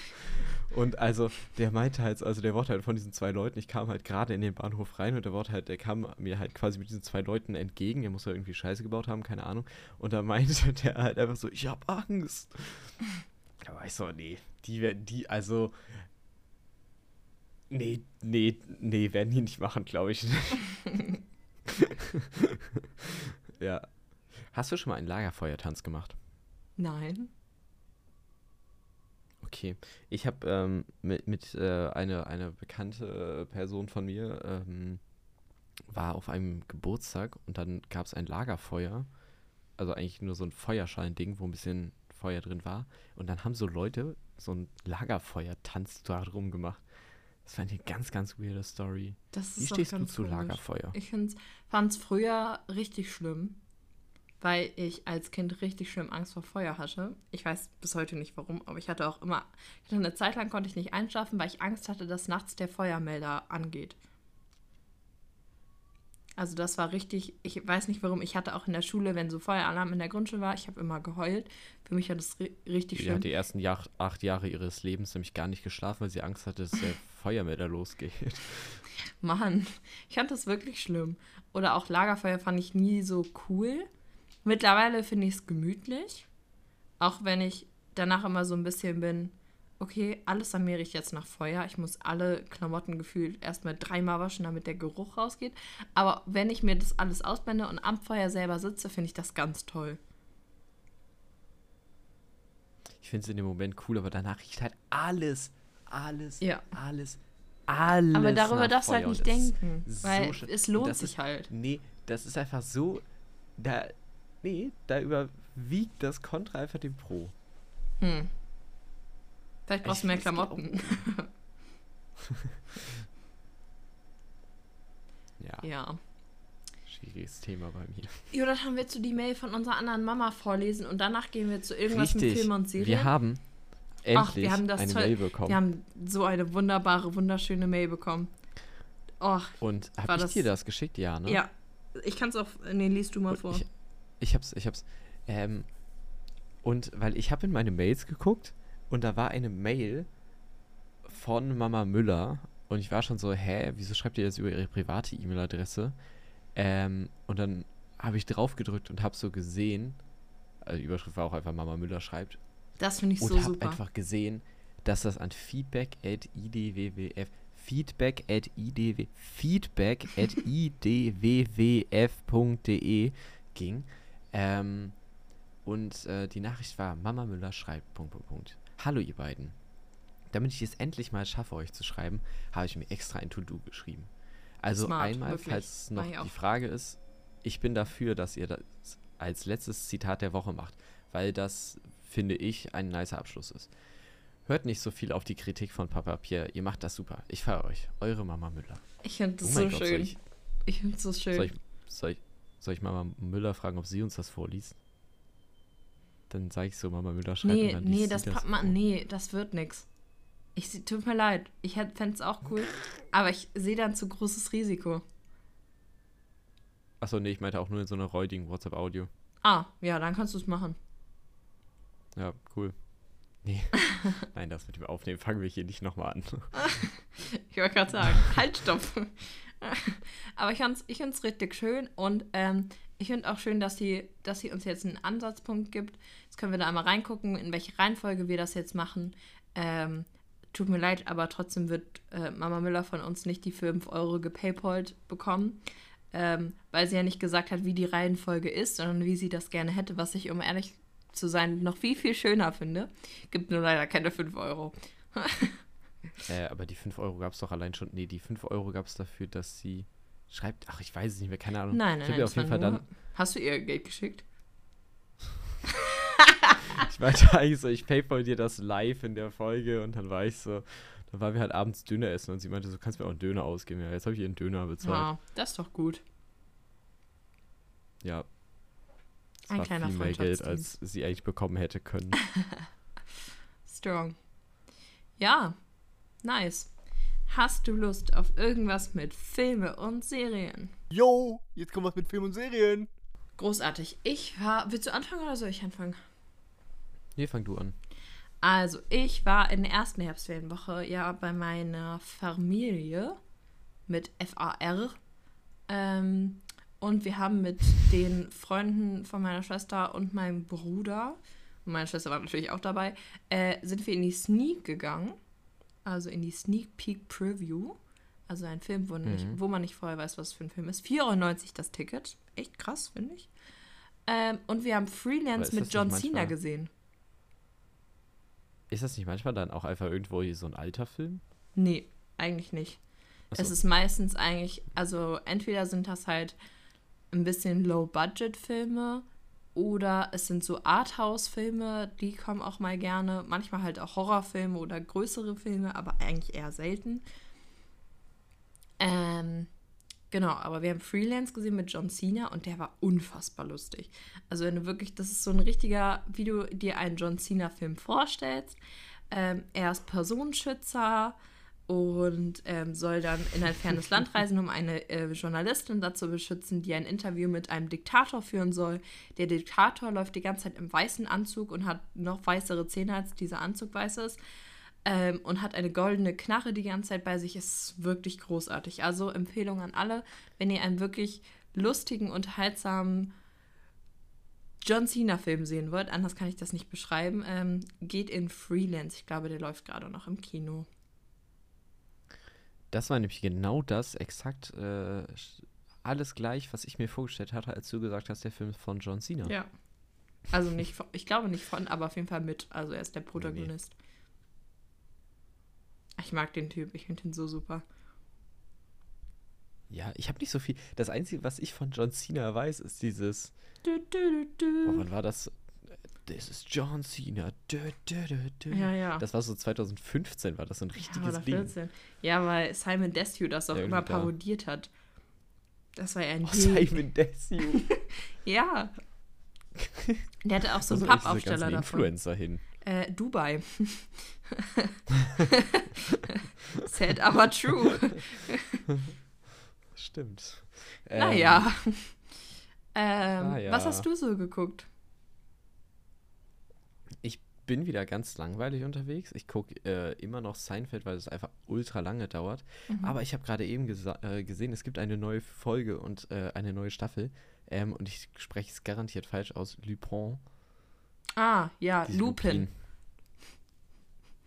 [SPEAKER 2] und also, der meinte halt, also der wurde halt von diesen zwei Leuten, ich kam halt gerade in den Bahnhof rein und der wurde halt, der kam mir halt quasi mit diesen zwei Leuten entgegen, der muss halt irgendwie Scheiße gebaut haben, keine Ahnung. Und da meinte der halt einfach so, ich hab Angst. Da war ich so, nee, die werden, die, also, nee, nee, nee, werden die nicht machen, glaube ich ja. Hast du schon mal einen Lagerfeuertanz gemacht?
[SPEAKER 1] Nein.
[SPEAKER 2] Okay, ich habe ähm, mit, mit äh, eine, eine bekannte Person von mir ähm, war auf einem Geburtstag und dann gab es ein Lagerfeuer, also eigentlich nur so ein Feuerschalen-Ding, wo ein bisschen Feuer drin war und dann haben so Leute so ein Lagerfeuer-Tanz da drum gemacht. Das war eine ganz, ganz weirde Story.
[SPEAKER 1] Das
[SPEAKER 2] Wie stehst du zu
[SPEAKER 1] komisch.
[SPEAKER 2] Lagerfeuer?
[SPEAKER 1] Ich fand es früher richtig schlimm, weil ich als Kind richtig schlimm Angst vor Feuer hatte. Ich weiß bis heute nicht warum, aber ich hatte auch immer, ich hatte eine Zeit lang konnte ich nicht einschlafen, weil ich Angst hatte, dass nachts der Feuermelder angeht. Also das war richtig, ich weiß nicht warum, ich hatte auch in der Schule, wenn so Feueralarm in der Grundschule war, ich habe immer geheult. Für mich war das ri richtig schlimm.
[SPEAKER 2] hat die ersten Jahr, acht Jahre ihres Lebens nämlich gar nicht geschlafen, weil sie Angst hatte, dass der Feuermelder losgeht.
[SPEAKER 1] Mann, ich fand das wirklich schlimm. Oder auch Lagerfeuer fand ich nie so cool. Mittlerweile finde ich es gemütlich. Auch wenn ich danach immer so ein bisschen bin, okay, alles mir riecht jetzt nach Feuer. Ich muss alle Klamotten gefühlt erstmal dreimal waschen, damit der Geruch rausgeht. Aber wenn ich mir das alles ausblende und am Feuer selber sitze, finde ich das ganz toll.
[SPEAKER 2] Ich finde es in dem Moment cool, aber danach riecht halt alles, alles,
[SPEAKER 1] Ja.
[SPEAKER 2] alles, alles.
[SPEAKER 1] Aber darüber darfst du halt nicht denken,
[SPEAKER 2] so
[SPEAKER 1] weil
[SPEAKER 2] schön.
[SPEAKER 1] es lohnt sich
[SPEAKER 2] ist,
[SPEAKER 1] halt.
[SPEAKER 2] Nee, das ist einfach so, da, nee, da überwiegt das Kontra einfach dem Pro.
[SPEAKER 1] Hm. Vielleicht
[SPEAKER 2] Ich
[SPEAKER 1] brauchst du mehr Klamotten.
[SPEAKER 2] Ja,
[SPEAKER 1] ja.
[SPEAKER 2] schwieriges Thema bei mir.
[SPEAKER 1] Jonathan, willst du die Mail von unserer anderen Mama vorlesen und danach gehen wir zu irgendwas mit
[SPEAKER 2] Richtig.
[SPEAKER 1] Film und Serie?
[SPEAKER 2] Wir haben endlich
[SPEAKER 1] Ach, wir haben das
[SPEAKER 2] eine
[SPEAKER 1] toll-
[SPEAKER 2] Mail bekommen.
[SPEAKER 1] Wir haben so eine wunderbare, wunderschöne Mail bekommen. Oh,
[SPEAKER 2] Und habe ich
[SPEAKER 1] das-
[SPEAKER 2] dir das geschickt? Ja, ne?
[SPEAKER 1] ja. Ich kann es auch. Nee, liest du mal
[SPEAKER 2] Und
[SPEAKER 1] vor.
[SPEAKER 2] Ich, ich hab's, ich hab's. Ähm, und weil ich habe in meine Mails geguckt und da war eine Mail von Mama Müller und ich war schon so, hä, wieso schreibt ihr das über ihre private E-Mail-Adresse? Ähm, und dann habe ich drauf gedrückt und habe so gesehen, also die Überschrift war auch einfach Mama Müller schreibt
[SPEAKER 1] das finde ich
[SPEAKER 2] und
[SPEAKER 1] so
[SPEAKER 2] habe
[SPEAKER 1] super.
[SPEAKER 2] einfach gesehen, dass das an feedback at idwwf feedback at idw feedback at idwwf.de ging. Ähm, und äh, die Nachricht war, Mama Müller schreibt, Punkt, Punkt, Punkt. Hallo ihr beiden. Damit ich es endlich mal schaffe, euch zu schreiben, habe ich mir extra ein To-Do geschrieben. Also
[SPEAKER 1] Smart,
[SPEAKER 2] einmal,
[SPEAKER 1] wirklich.
[SPEAKER 2] falls noch die Frage ist, ich bin dafür, dass ihr das als letztes Zitat der Woche macht, weil das, finde ich, ein nicer Abschluss ist. Hört nicht so viel auf die Kritik von Papa Pierre, ihr macht das super. Ich feiere euch. Eure Mama Müller.
[SPEAKER 1] Ich finde das
[SPEAKER 2] Oh
[SPEAKER 1] so
[SPEAKER 2] Gott,
[SPEAKER 1] schön.
[SPEAKER 2] ich,
[SPEAKER 1] Ich, finde es so schön.
[SPEAKER 2] soll, ich, soll, ich, soll ich Mama Müller fragen, ob sie uns das vorliest? Dann sage ich so, Mama Müller schreibt
[SPEAKER 1] nee,
[SPEAKER 2] und dann
[SPEAKER 1] nee, das packt man. Nee, das wird nix. Ich tut mir leid. Ich fände es auch cool. Aber ich sehe dann zu großes Risiko.
[SPEAKER 2] Achso, nee, ich meinte auch nur in so einer räudigen WhatsApp-Audio.
[SPEAKER 1] Ah, ja, dann kannst du es machen.
[SPEAKER 2] Ja, cool. Nee. Nein, das mit dem Aufnehmen fangen wir hier nicht nochmal an.
[SPEAKER 1] Ich wollte gerade sagen, halt, stopp. Aber ich fand's, ich find's richtig schön und ähm, ich finde auch schön, dass sie, dass sie uns jetzt einen Ansatzpunkt gibt. Jetzt können wir da einmal reingucken, in welche Reihenfolge wir das jetzt machen. Ähm, tut mir leid, aber trotzdem wird äh, Mama Müller von uns nicht die 5 Euro gepaypalt bekommen, ähm, weil sie ja nicht gesagt hat, wie die Reihenfolge ist, sondern wie sie das gerne hätte, was ich, um ehrlich zu sein, noch viel, viel schöner finde. Gibt nur leider keine 5 Euro.
[SPEAKER 2] äh, aber die 5 Euro gab es doch allein schon. Nee, die 5 Euro gab es dafür, dass sie schreibt. Ach, ich weiß es nicht mehr, keine Ahnung.
[SPEAKER 1] Nein,
[SPEAKER 2] ich
[SPEAKER 1] nein,
[SPEAKER 2] ihr auf jeden Fall dann.
[SPEAKER 1] Hast du ihr Geld geschickt?
[SPEAKER 2] Ich meinte eigentlich so, ich paypal dir das live in der Folge und dann war ich so. Dann waren wir halt abends Döner essen und sie meinte, so kannst mir auch einen Döner ausgeben. Ja, jetzt habe ich ihr einen Döner bezahlt.
[SPEAKER 1] Ja, das ist doch gut.
[SPEAKER 2] Ja. Das
[SPEAKER 1] Ein
[SPEAKER 2] war
[SPEAKER 1] kleiner
[SPEAKER 2] viel mehr Geld, als sie eigentlich bekommen hätte können.
[SPEAKER 1] Strong. Ja, nice. Hast du Lust auf irgendwas mit Filme und Serien?
[SPEAKER 4] Yo, jetzt kommt was mit Film und Serien.
[SPEAKER 1] Großartig. Ich war. Willst du anfangen oder soll ich anfangen?
[SPEAKER 2] nee, fang du an.
[SPEAKER 1] Also, ich war in der ersten Herbstferienwoche ja bei meiner Familie mit FAR. Ähm, und wir haben mit den Freunden von meiner Schwester und meinem Bruder, und meine Schwester war natürlich auch dabei, äh, sind wir in die Sneak gegangen. Also in die Sneak Peek Preview. Also ein Film, wo, nicht,
[SPEAKER 2] Mhm.
[SPEAKER 1] wo man nicht vorher weiß, was für ein Film ist. 4,90 Euro das Ticket. Echt krass, finde ich. Ähm, und wir haben Freelance mit John Cena gesehen.
[SPEAKER 2] Ist das nicht manchmal dann auch einfach irgendwo hier so ein alter Film?
[SPEAKER 1] Nee, eigentlich nicht.
[SPEAKER 2] Achso.
[SPEAKER 1] Es ist meistens eigentlich, also entweder sind das halt ein bisschen Low-Budget-Filme oder es sind so Arthouse-Filme, die kommen auch mal gerne. Manchmal halt auch Horrorfilme oder größere Filme, aber eigentlich eher selten. Ähm, genau, aber wir haben Freelance gesehen mit John Cena und der war unfassbar lustig. Also wenn du wirklich, das ist so ein richtiger, wie du dir einen John Cena-Film vorstellst. Ähm, er ist Personenschützer und ähm, soll dann in ein fernes Land reisen, um eine äh, Journalistin dazu beschützen, die ein Interview mit einem Diktator führen soll. Der Diktator läuft die ganze Zeit im weißen Anzug und hat noch weißere Zähne, als dieser Anzug weiß ist. Ähm, und hat eine goldene Knarre die ganze Zeit bei sich. Ist wirklich großartig. Also Empfehlung an alle, wenn ihr einen wirklich lustigen, unterhaltsamen John Cena-Film sehen wollt, anders kann ich das nicht beschreiben, ähm, geht in Freelance. Ich glaube, der läuft gerade noch im Kino.
[SPEAKER 2] Das war nämlich genau das, exakt äh, alles gleich, was ich mir vorgestellt hatte, als du gesagt hast, der Film ist von John Cena.
[SPEAKER 1] Ja. Also nicht von, ich glaube nicht von, aber auf jeden Fall mit. Also er ist der Protagonist. Ich mag den Typ, ich finde ihn so super.
[SPEAKER 2] Ja, ich habe nicht so viel. Das Einzige, was ich von John Cena weiß, ist dieses.
[SPEAKER 1] Du, du, du,
[SPEAKER 2] Oh,
[SPEAKER 1] du.
[SPEAKER 2] wann war das? Das ist John Cena. Dö, dö, dö.
[SPEAKER 1] Ja, ja.
[SPEAKER 2] Das war so 2015, war das so ein
[SPEAKER 1] Ja,
[SPEAKER 2] richtiges
[SPEAKER 1] oder
[SPEAKER 2] Ding.
[SPEAKER 1] 14. Ja, weil Simon Desue das auch
[SPEAKER 2] Ja,
[SPEAKER 1] immer parodiert hat. Das war ja ein
[SPEAKER 2] Oh,
[SPEAKER 1] Ding.
[SPEAKER 2] Simon Desue.
[SPEAKER 1] Ja. Der hatte auch so einen Pappaufsteller davon.
[SPEAKER 2] Influencer hin.
[SPEAKER 1] Äh, Dubai. Sad, aber true.
[SPEAKER 2] Stimmt.
[SPEAKER 1] naja.
[SPEAKER 2] Ähm,
[SPEAKER 1] Ähm,
[SPEAKER 2] naja.
[SPEAKER 1] Was hast du so geguckt?
[SPEAKER 2] Bin wieder ganz langweilig unterwegs. Ich gucke äh, immer noch Seinfeld, weil es einfach ultra lange dauert.
[SPEAKER 1] Mhm.
[SPEAKER 2] Aber ich habe gerade eben äh, gesehen, es gibt eine neue Folge und äh, eine neue Staffel. Ähm, und ich spreche es garantiert falsch aus. Lupin.
[SPEAKER 1] Ah, ja,
[SPEAKER 2] Diese
[SPEAKER 1] Lupin.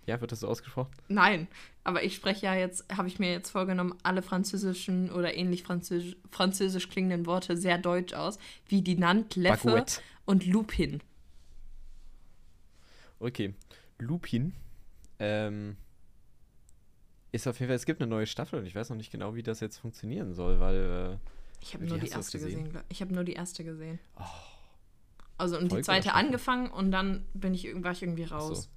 [SPEAKER 2] Ja, wird das so ausgesprochen?
[SPEAKER 1] Nein, aber ich spreche ja jetzt, habe ich mir jetzt vorgenommen, alle französischen oder ähnlich französisch, französisch klingenden Worte sehr deutsch aus, wie die Nant, Leffe
[SPEAKER 2] Baguette.
[SPEAKER 1] und Lupin.
[SPEAKER 2] Okay. Lupin. Ähm, ist auf jeden Fall, es gibt eine neue Staffel und ich weiß noch nicht genau, wie das jetzt funktionieren soll, weil.
[SPEAKER 1] Ich habe nur die erste gesehen.
[SPEAKER 2] gesehen?
[SPEAKER 1] Ich habe nur die erste gesehen.
[SPEAKER 2] Oh.
[SPEAKER 1] Also und die
[SPEAKER 2] Folge oder
[SPEAKER 1] zweite angefangen und dann bin ich, war ich irgendwie
[SPEAKER 2] Ach so.
[SPEAKER 1] raus.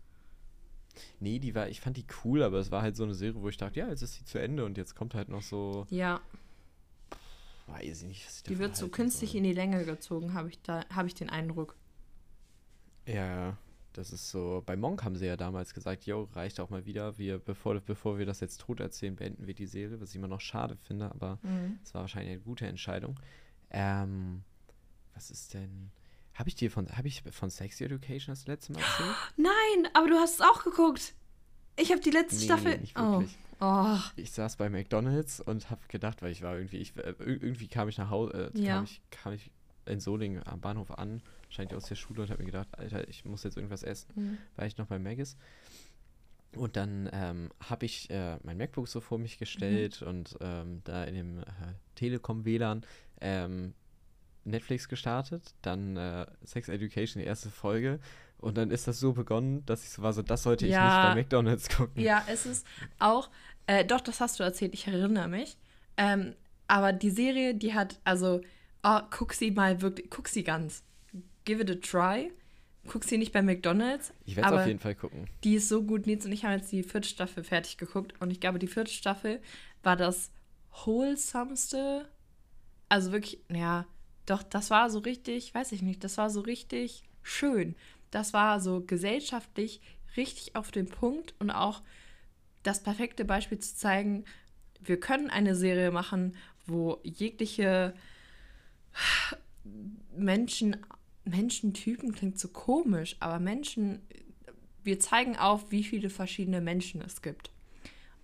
[SPEAKER 2] Nee, die war, ich fand die cool, aber es war halt so eine Serie, wo ich dachte, ja, jetzt ist sie zu Ende und jetzt kommt halt noch so,
[SPEAKER 1] Ja,
[SPEAKER 2] weiß ich nicht, was ich
[SPEAKER 1] die wird so künstlich
[SPEAKER 2] soll.
[SPEAKER 1] in die Länge gezogen, habe ich da, habe ich den Eindruck.
[SPEAKER 2] Ja, das ist so. Bei Monk haben sie ja damals gesagt, yo, reicht auch mal wieder. Wir, bevor, bevor wir das jetzt tot erzählen, beenden wir die Serie, was ich immer noch schade finde, aber
[SPEAKER 1] Mhm.
[SPEAKER 2] es war wahrscheinlich eine gute Entscheidung. Ähm, was ist denn. Habe ich dir von, habe ich von Sex Education das letzte Mal erzählt?
[SPEAKER 1] Nein, aber du hast es auch geguckt. Ich habe die letzte
[SPEAKER 2] Nee,
[SPEAKER 1] Staffel.
[SPEAKER 2] nicht
[SPEAKER 1] oh.
[SPEAKER 2] wirklich.
[SPEAKER 1] oh.
[SPEAKER 2] Ich saß bei McDonalds und habe gedacht, weil ich war irgendwie, ich, äh, ir- irgendwie kam ich nach Hause, äh,
[SPEAKER 1] Ja.
[SPEAKER 2] kam, ich, kam ich in Solingen am Bahnhof an, wahrscheinlich aus der Schule und habe mir gedacht, Alter, ich muss jetzt irgendwas essen,
[SPEAKER 1] Mhm.
[SPEAKER 2] weil ich noch bei Maggis. Und dann ähm, habe ich äh, mein MacBook so vor mich gestellt und ähm, da in dem äh, Telekom-WLAN ähm, Netflix gestartet, dann äh, Sex Education, die erste Folge. Und dann ist das so begonnen, dass ich so war, so, das sollte ich
[SPEAKER 1] Ja.
[SPEAKER 2] nicht bei McDonalds gucken.
[SPEAKER 1] Ja, es ist auch, äh, doch, das hast du erzählt, ich erinnere mich. Ähm, aber die Serie, die hat, also, oh, guck sie mal wirklich, guck sie ganz. Give it a try. Guck sie nicht bei McDonalds.
[SPEAKER 2] Ich werde es auf jeden Fall gucken.
[SPEAKER 1] Die ist so gut. Nils und ich haben jetzt die vierte Staffel fertig geguckt. Und ich glaube, die vierte Staffel war das wholesomeste. Also wirklich, ja, doch, das war so richtig, weiß ich nicht, das war so richtig schön. Das war so gesellschaftlich richtig auf den Punkt und auch das perfekte Beispiel zu zeigen, wir können eine Serie machen, wo jegliche Menschen, Menschentypen klingt so komisch, aber Menschen, wir zeigen auf, wie viele verschiedene Menschen es gibt.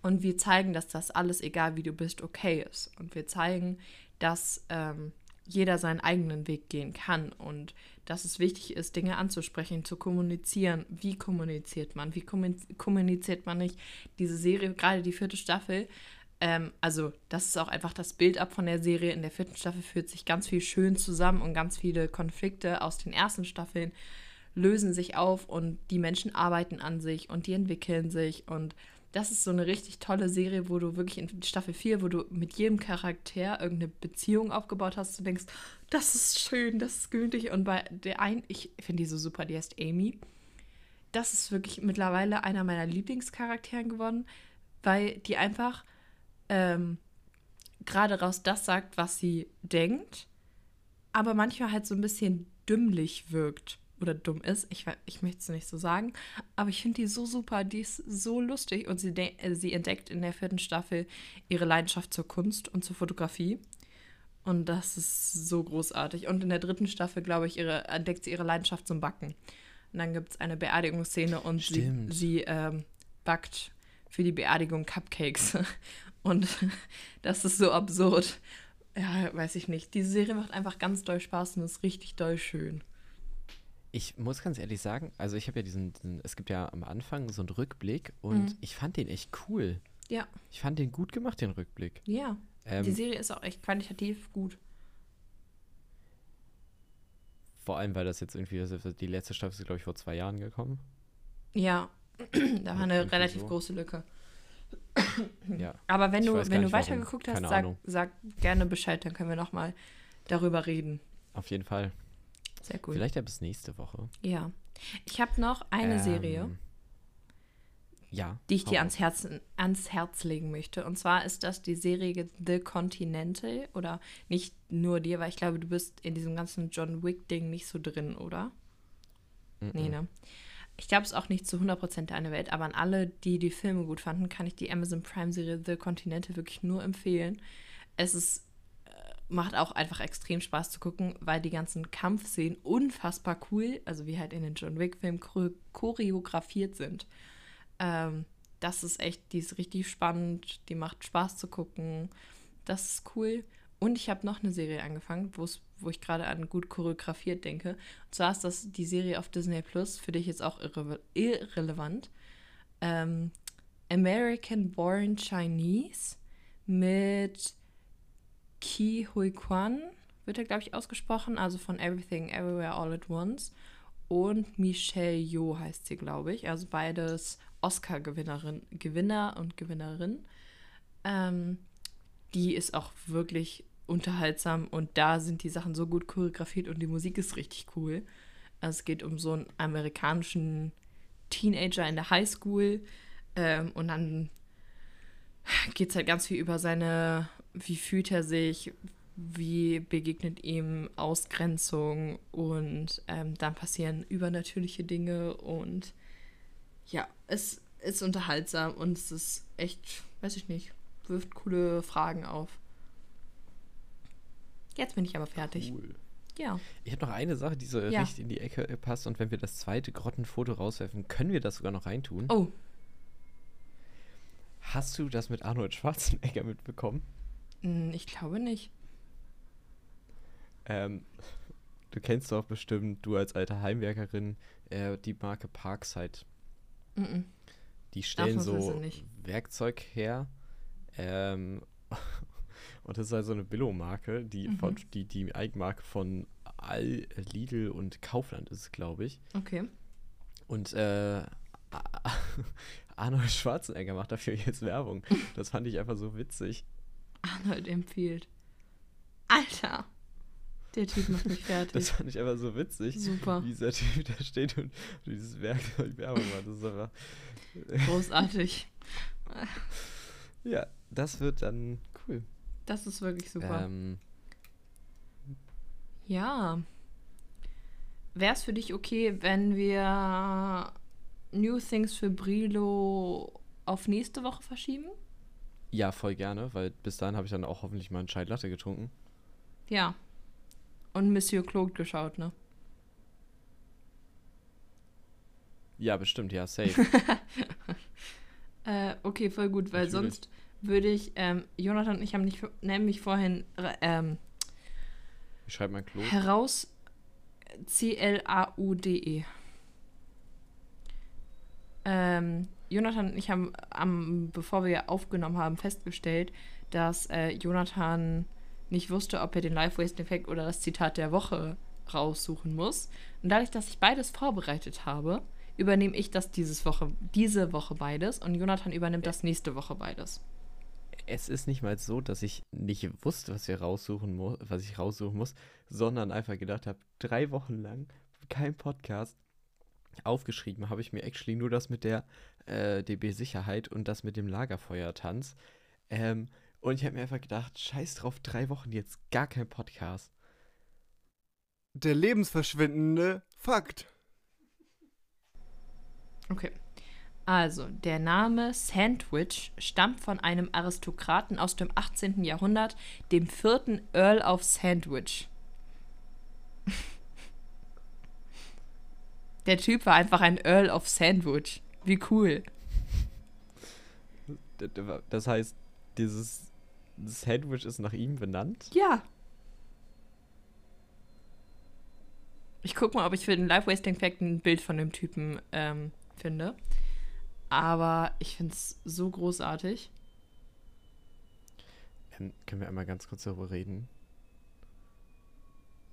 [SPEAKER 1] Und wir zeigen, dass das alles, egal wie du bist, okay ist. Und wir zeigen, dass ähm, jeder seinen eigenen Weg gehen kann und dass es wichtig ist, Dinge anzusprechen, zu kommunizieren. Wie kommuniziert man? Wie kommun- kommuniziert man nicht? Diese Serie, gerade die vierte Staffel, ähm, also das ist auch einfach das Bild ab von der Serie. In der vierten Staffel führt sich ganz viel schön zusammen und ganz viele Konflikte aus den ersten Staffeln lösen sich auf und die Menschen arbeiten an sich und die entwickeln sich und das ist so eine richtig tolle Serie, wo du wirklich in Staffel 4, wo du mit jedem Charakter irgendeine Beziehung aufgebaut hast, du denkst, das ist schön, das ist gemütlich und bei der einen, ich finde die so super, die heißt Amy. Das ist wirklich mittlerweile einer meiner Lieblingscharakteren geworden, weil die einfach ähm, gerade raus das sagt, was sie denkt, aber manchmal halt so ein bisschen dümmlich wirkt oder dumm ist. Ich, ich möchte es nicht so sagen, aber ich finde die so super, die ist so lustig und sie, äh, sie entdeckt in der vierten Staffel ihre Leidenschaft zur Kunst und zur Fotografie. Und das ist so großartig. Und in der dritten Staffel, glaube ich, ihre, entdeckt sie ihre Leidenschaft zum Backen. Und dann gibt es eine Beerdigungsszene und sie,
[SPEAKER 2] Stimmt.
[SPEAKER 1] sie ähm, backt für die Beerdigung Cupcakes. Und das ist so absurd. Ja, weiß ich nicht. Diese Serie macht einfach ganz doll Spaß und ist richtig doll schön.
[SPEAKER 2] Ich muss ganz ehrlich sagen, also ich habe ja diesen, diesen, es gibt ja am Anfang so einen Rückblick und
[SPEAKER 1] Mhm.
[SPEAKER 2] ich fand den echt cool.
[SPEAKER 1] Ja,
[SPEAKER 2] Ich fand den gut gemacht, den Rückblick.
[SPEAKER 1] ja.
[SPEAKER 2] Ähm,
[SPEAKER 1] die Serie ist auch echt qualitativ gut.
[SPEAKER 2] vor allem, weil das jetzt irgendwie, die letzte Staffel ist, glaube ich, vor zwei Jahren gekommen.
[SPEAKER 1] Ja, da war eine relativ
[SPEAKER 2] so.
[SPEAKER 1] große Lücke.
[SPEAKER 2] Ja.
[SPEAKER 1] Aber wenn
[SPEAKER 2] Ich
[SPEAKER 1] du, wenn du weitergeguckt hast, sag, sag gerne Bescheid, dann können wir nochmal darüber reden.
[SPEAKER 2] Auf jeden Fall.
[SPEAKER 1] Sehr cool.
[SPEAKER 2] Vielleicht ja bis nächste Woche.
[SPEAKER 1] Ja. Ich habe noch eine
[SPEAKER 2] Ähm,
[SPEAKER 1] Serie,
[SPEAKER 2] Ja.
[SPEAKER 1] die ich dir ans Herz, ans Herz legen möchte. Und zwar ist das die Serie The Continental. Oder nicht nur dir, weil ich glaube, du bist in diesem ganzen John Wick-Ding nicht so drin, oder? Nee, ne? Ich glaube, es auch nicht zu 100% deine Welt, aber an alle, die die Filme gut fanden, kann ich die Amazon Prime-Serie The Continental wirklich nur empfehlen. Es ist, äh, macht auch einfach extrem Spaß zu gucken, weil die ganzen Kampfszenen unfassbar cool, also wie halt in den John Wick-Filmen chore- choreografiert sind. Ähm, das ist echt, die ist richtig spannend, die macht Spaß zu gucken. Das ist cool. Und ich habe noch eine Serie angefangen, wo's- wo ich gerade an gut choreografiert denke. Und zwar ist das die Serie auf Disney Plus, für dich jetzt auch irre irrelevant. Ähm, American Born Chinese mit Ki Hui Kwan, wird er, glaube ich, ausgesprochen, also von Everything Everywhere All at Once. Und Michelle Yeoh heißt sie, glaube ich. Also beides Oscar-Gewinnerin, Gewinner und Gewinnerin. Ähm, die ist auch wirklich unterhaltsam und da sind die Sachen so gut choreografiert und die Musik ist richtig cool. Also es geht um so einen amerikanischen Teenager in der Highschool ähm, und dann geht es halt ganz viel über seine, wie fühlt er sich, wie begegnet ihm Ausgrenzung und ähm, dann passieren übernatürliche Dinge und ja, es ist unterhaltsam und es ist echt, weiß ich nicht, wirft coole Fragen auf. Jetzt bin ich aber fertig.
[SPEAKER 2] Cool.
[SPEAKER 1] Ja.
[SPEAKER 2] Ich habe noch eine Sache, die so
[SPEAKER 1] Ja.
[SPEAKER 2] richtig in die Ecke äh, passt und wenn wir das zweite Grottenfoto rauswerfen, können wir das sogar noch reintun.
[SPEAKER 1] Oh,
[SPEAKER 2] Hast du das mit Arnold Schwarzenegger mitbekommen?
[SPEAKER 1] mh, ich glaube nicht.
[SPEAKER 2] Ähm, du kennst doch bestimmt, du als alte Heimwerkerin, äh, die Marke Parkside.
[SPEAKER 1] Mhm.
[SPEAKER 2] Die stellen so. Werkzeug her. Ähm, und das ist halt so eine Billo-Marke, die,
[SPEAKER 1] Mhm.
[SPEAKER 2] von, die die Eigenmarke von All, Lidl und Kaufland ist, glaube ich.
[SPEAKER 1] Okay.
[SPEAKER 2] Und äh, Arnold Schwarzenegger macht dafür jetzt Werbung. Das fand ich einfach so witzig.
[SPEAKER 1] Arnold empfiehlt. Alter. Der Typ macht mich fertig.
[SPEAKER 2] Das fand ich einfach so witzig.
[SPEAKER 1] Super.
[SPEAKER 2] Wie dieser Typ da steht und dieses Werkzeug Werbung macht. Das ist einfach.
[SPEAKER 1] Großartig.
[SPEAKER 2] Ja, das wird dann cool.
[SPEAKER 1] Das ist wirklich super.
[SPEAKER 2] Ähm,
[SPEAKER 1] Ja. Wäre es für dich okay, wenn wir New Things für Brilo auf nächste Woche verschieben?
[SPEAKER 2] ja, voll gerne, weil bis dahin habe ich dann auch hoffentlich mal einen Chai Latte getrunken.
[SPEAKER 1] Ja. Und Monsieur Claude geschaut, ne?
[SPEAKER 2] Ja, bestimmt, ja, safe.
[SPEAKER 1] Äh, okay, voll gut, weil
[SPEAKER 2] Natürlich.
[SPEAKER 1] sonst würde ich, ähm, Jonathan und ich haben nicht, nämlich vorhin äh, ähm,
[SPEAKER 2] Ich schreibe mein Klo.
[SPEAKER 1] heraus C-L-A-U-D-E. Ähm, Jonathan und ich haben, am, bevor wir aufgenommen haben, festgestellt, dass äh, Jonathan nicht wusste, ob er den Live-Waste-Effekt oder das Zitat der Woche raussuchen muss. Und dadurch, dass ich beides vorbereitet habe, übernehme ich das dieses Woche, diese Woche beides und Jonathan übernimmt das nächste Woche beides.
[SPEAKER 2] Es ist nicht mal so, dass ich nicht wusste, was wir raussuchen muss, was ich raussuchen muss, sondern einfach gedacht habe, drei Wochen lang kein Podcast aufgeschrieben habe ich mir actually nur das mit der äh, DB Sicherheit und das mit dem Lagerfeuertanz. Ähm, Und ich habe mir einfach gedacht, scheiß drauf, drei Wochen jetzt gar kein Podcast.
[SPEAKER 4] Der lebensverschwindende Fakt.
[SPEAKER 1] Okay. Also, der Name Sandwich stammt von einem Aristokraten aus dem 18. Jahrhundert, dem vierten Earl of Sandwich. Der Typ war einfach ein Earl of Sandwich. Wie cool.
[SPEAKER 2] Das heißt, dieses Sandwich ist nach ihm benannt?
[SPEAKER 1] Ja. Ich guck mal, ob ich für den Life Wasting Fact ein Bild von dem Typen ähm, finde. Aber ich finde es so großartig.
[SPEAKER 2] Ähm, können wir einmal ganz kurz darüber reden?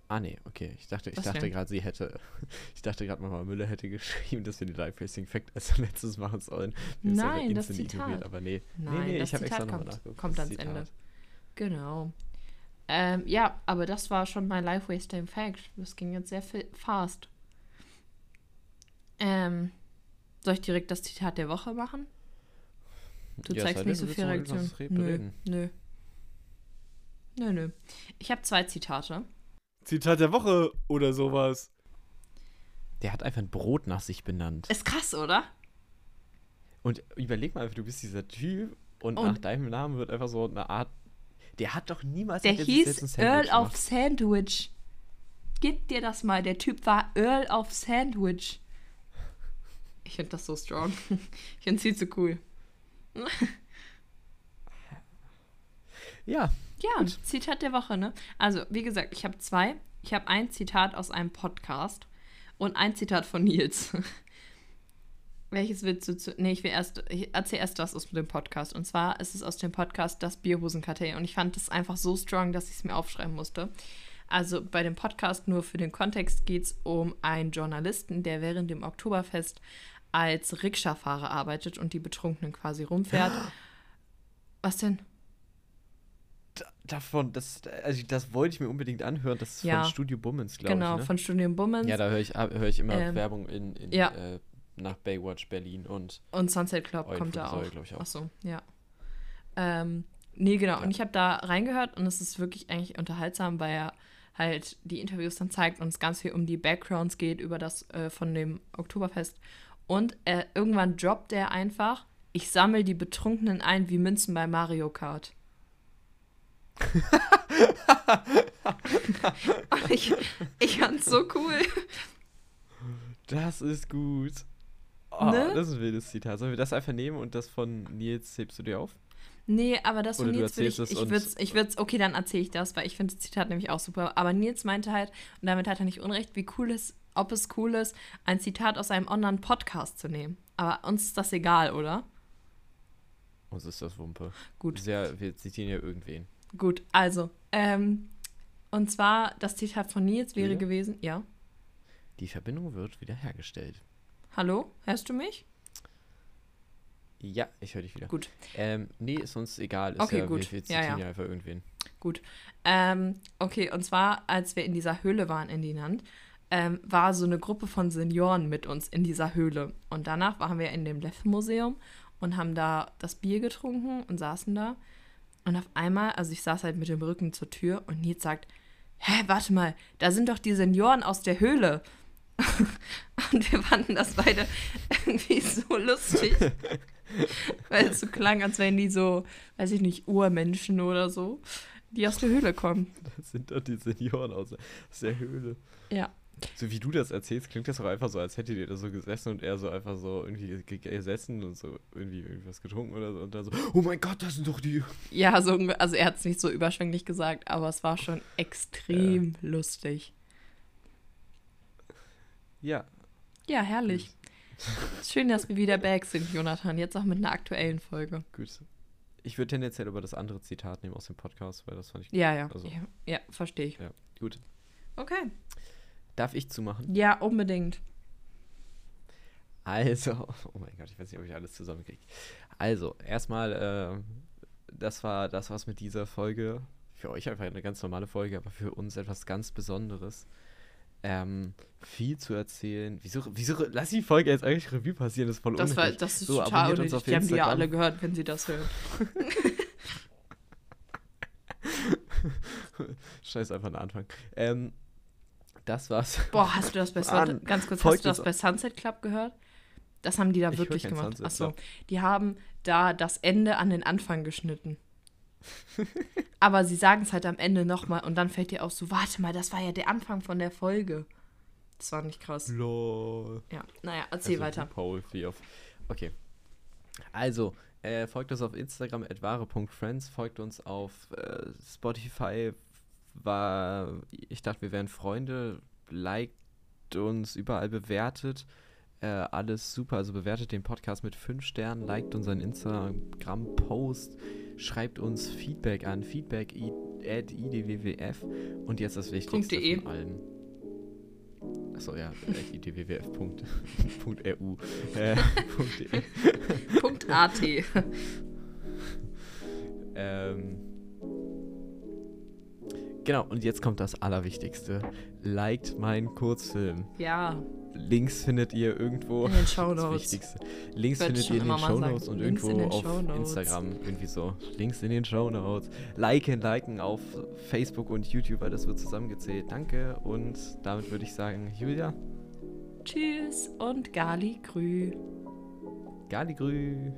[SPEAKER 2] Ah, nee, okay. Ich dachte, ich
[SPEAKER 1] Was
[SPEAKER 2] dachte gerade, sie hätte. Ich dachte gerade, Mama Müller hätte geschrieben, dass wir die Live Racing Fact als letztes machen sollen. Wir
[SPEAKER 1] Nein, das Zitat.
[SPEAKER 2] Aber nee.
[SPEAKER 1] Nein,
[SPEAKER 2] nee, nee,
[SPEAKER 1] das
[SPEAKER 2] ich habe extra nochmal nachgeguckt.
[SPEAKER 1] kommt ans Ende.
[SPEAKER 2] Zitat.
[SPEAKER 1] Genau. Ähm, ja, aber das war schon mein Life Wasting Fact. Das ging jetzt sehr fast. Ähm, soll ich direkt das Zitat der Woche machen? Du
[SPEAKER 2] Ja,
[SPEAKER 1] zeigst nicht so viel Reaktion. Nö, nö. Nö, nö. Ich habe zwei Zitate.
[SPEAKER 4] Zitat der Woche oder sowas.
[SPEAKER 2] Der hat einfach ein Brot nach sich benannt.
[SPEAKER 1] Ist krass, oder?
[SPEAKER 2] Und überleg mal, du bist dieser Typ und,
[SPEAKER 1] Und-
[SPEAKER 2] nach deinem Namen wird einfach so eine Art. Der hat doch niemals.
[SPEAKER 1] Der
[SPEAKER 2] er
[SPEAKER 1] hieß
[SPEAKER 2] ein
[SPEAKER 1] Earl of. Sandwich. Gib dir das mal. Der Typ war Earl of Sandwich. Ich finde das so strong. Ich finde es viel zu cool.
[SPEAKER 2] Ja,
[SPEAKER 1] Ja, Zitat der Woche, ne? Also, wie gesagt, ich habe zwei. Ich habe ein Zitat aus einem Podcast und ein Zitat von Nils. Welches willst du zu. Nee, ich will erst. Ich erzähl erst das aus dem Podcast. Und zwar ist es aus dem Podcast Das Bierhosenkartell. Und ich fand das einfach so strong, dass ich es mir aufschreiben musste. Also bei dem Podcast, nur für den Kontext, geht es um einen Journalisten, der während dem Oktoberfest als Rikscha-Fahrer arbeitet und die Betrunkenen quasi rumfährt. Was denn?
[SPEAKER 2] da- davon, das, also das wollte ich mir unbedingt anhören. Das ist
[SPEAKER 1] Ja.
[SPEAKER 2] von Studio Bummens, glaube
[SPEAKER 1] Genau,
[SPEAKER 2] ich. Ne?
[SPEAKER 1] von Studium Bummens.
[SPEAKER 2] Ja, da höre ich, hör ich immer
[SPEAKER 1] Ähm,
[SPEAKER 2] Werbung in, in
[SPEAKER 1] ja.
[SPEAKER 2] äh, nach Baywatch Berlin und
[SPEAKER 1] Und Sunset Club
[SPEAKER 2] Eulen
[SPEAKER 1] kommt da auch.
[SPEAKER 2] auch.
[SPEAKER 1] Ach so, ja. Ähm, nee, genau. Und
[SPEAKER 2] Ja.
[SPEAKER 1] ich habe da reingehört und es ist wirklich eigentlich unterhaltsam, weil er halt die Interviews dann zeigt und es ganz viel um die Backgrounds geht über das äh, von dem Oktoberfest. Und äh, irgendwann droppt er einfach, ich sammle die Betrunkenen ein wie Münzen bei Mario Kart. und ich, ich fand's so cool.
[SPEAKER 2] das ist gut. Oh,
[SPEAKER 1] Ne?
[SPEAKER 2] Das ist ein wildes Zitat. Sollen wir das einfach nehmen und das von Nils hebst du dir auf?
[SPEAKER 1] Nee, aber das von
[SPEAKER 2] Oder du
[SPEAKER 1] Nils will ich, ich würd's, ich würd's, okay, dann erzähle ich das, weil ich finde das Zitat nämlich auch super. Aber Nils meinte halt, und damit hat er nicht unrecht, wie cool es, ob es cool ist, ein Zitat aus einem anderen Podcast zu nehmen. Aber uns ist das egal, oder?
[SPEAKER 2] Uns ist das Wumpe.
[SPEAKER 1] Gut.
[SPEAKER 2] Sehr, wir zitieren ja irgendwen.
[SPEAKER 1] Gut, also, ähm, und zwar, das Zitat von Nils wäre
[SPEAKER 2] Julia?
[SPEAKER 1] gewesen, ja.
[SPEAKER 2] Die Verbindung wird wiederhergestellt.
[SPEAKER 1] Hallo, hörst du mich?
[SPEAKER 2] Ja, ich höre dich wieder.
[SPEAKER 1] Gut.
[SPEAKER 2] Ähm, nee, ist uns egal. Ist
[SPEAKER 1] Okay,
[SPEAKER 2] ja,
[SPEAKER 1] gut.
[SPEAKER 2] Wir, wir
[SPEAKER 1] Ja,
[SPEAKER 2] zitieren
[SPEAKER 1] ja.
[SPEAKER 2] ja, einfach irgendwen.
[SPEAKER 1] Gut. Ähm, okay, und zwar, als wir in dieser Höhle waren in Dinant, ähm, war so eine Gruppe von Senioren mit uns in dieser Höhle. Und danach waren wir in dem Leff-Museum und haben da das Bier getrunken und saßen da. Und auf einmal, also ich saß halt mit dem Rücken zur Tür und Nils sagt, hä, warte mal, da sind doch die Senioren aus der Höhle. und wir fanden das beide irgendwie so lustig. Weil es so klang, als wären die so, weiß ich nicht, Urmenschen oder so, die aus der Höhle kommen.
[SPEAKER 2] Das sind doch die Senioren aus, aus der Höhle.
[SPEAKER 1] Ja.
[SPEAKER 2] So wie du das erzählst, klingt das doch einfach so, als hättet ihr da so gesessen und er so einfach so irgendwie ge- gesessen und so irgendwie irgendwas getrunken oder so und dann so, oh mein Gott, das sind doch die.
[SPEAKER 1] Ja, so, also er hat es nicht so überschwänglich gesagt, aber es war schon extrem lustig.
[SPEAKER 2] Ja.
[SPEAKER 1] Ja, herrlich. Schön, dass wir wieder back sind, Jonathan. Jetzt auch mit einer aktuellen Folge.
[SPEAKER 2] Gut. Ich würde tendenziell aber das andere Zitat nehmen aus dem Podcast, weil das fand ich.
[SPEAKER 1] Ja, ja.
[SPEAKER 2] Also-
[SPEAKER 1] ja, ja, verstehe ich.
[SPEAKER 2] Ja, gut.
[SPEAKER 1] Okay.
[SPEAKER 2] Darf ich zumachen?
[SPEAKER 1] Ja, unbedingt.
[SPEAKER 2] Also, oh mein Gott, ich weiß nicht, ob ich alles zusammenkriege. Also, erstmal, äh, das war das war's mit dieser Folge. Für euch einfach eine ganz normale Folge, aber für uns etwas ganz Besonderes. Ähm, viel zu erzählen. Wieso, wieso lass die Folge jetzt eigentlich Revue passieren? Das ist voll
[SPEAKER 1] Das, war,
[SPEAKER 2] unnötig.
[SPEAKER 1] das ist
[SPEAKER 2] So,
[SPEAKER 1] total
[SPEAKER 2] uns
[SPEAKER 1] unnötig.
[SPEAKER 2] auf
[SPEAKER 1] Die haben die ja alle gehört, wenn sie das hören.
[SPEAKER 2] Scheiß einfach den Anfang. Ähm, das war's.
[SPEAKER 1] Boah, hast du das bei Sunset, ganz kurz,
[SPEAKER 2] folgt
[SPEAKER 1] hast du das bei Sunset Club gehört? Das haben die da
[SPEAKER 2] Ich
[SPEAKER 1] wirklich gemacht.
[SPEAKER 2] Sunset
[SPEAKER 1] Achso,
[SPEAKER 2] Club.
[SPEAKER 1] die haben da das Ende an den Anfang geschnitten. Aber sie sagen es halt am Ende nochmal und dann fällt dir auch so, warte mal, das war ja der Anfang von der Folge. Das war nicht krass.
[SPEAKER 2] Lol.
[SPEAKER 1] Ja, naja, erzähl
[SPEAKER 2] Also,
[SPEAKER 1] weiter.
[SPEAKER 2] Paul, auf. Okay. Also, äh, folgt uns auf Instagram @ware.friends, folgt uns auf äh, Spotify. War, ich dachte, wir wären Freunde. Liked uns, überall bewertet. Äh, alles super. Also bewertet den Podcast mit 5 Sternen, liked unseren Instagram-Post, schreibt uns Feedback an, feedback at idwwf. Und jetzt das Wichtigste
[SPEAKER 1] .de.
[SPEAKER 2] von allem. Achso, ja, at idwwf.ru. Äh,
[SPEAKER 1] AT.
[SPEAKER 2] Ähm, genau, und jetzt kommt das Allerwichtigste. Liked meinen Kurzfilm.
[SPEAKER 1] Ja,
[SPEAKER 2] Links findet ihr irgendwo.
[SPEAKER 1] in den
[SPEAKER 2] Das
[SPEAKER 1] Shownotes.
[SPEAKER 2] Wichtigste. Links findet ihr in den. Shownotes und
[SPEAKER 1] Links in
[SPEAKER 2] irgendwo
[SPEAKER 1] den
[SPEAKER 2] auf. Instagram. Irgendwie so. Links in den Shownotes. Liken, liken auf Facebook und YouTube, weil das wird zusammengezählt. Danke. Und damit würde ich sagen, Julia,
[SPEAKER 1] Tschüss und Gali Grü.
[SPEAKER 2] Galigrü.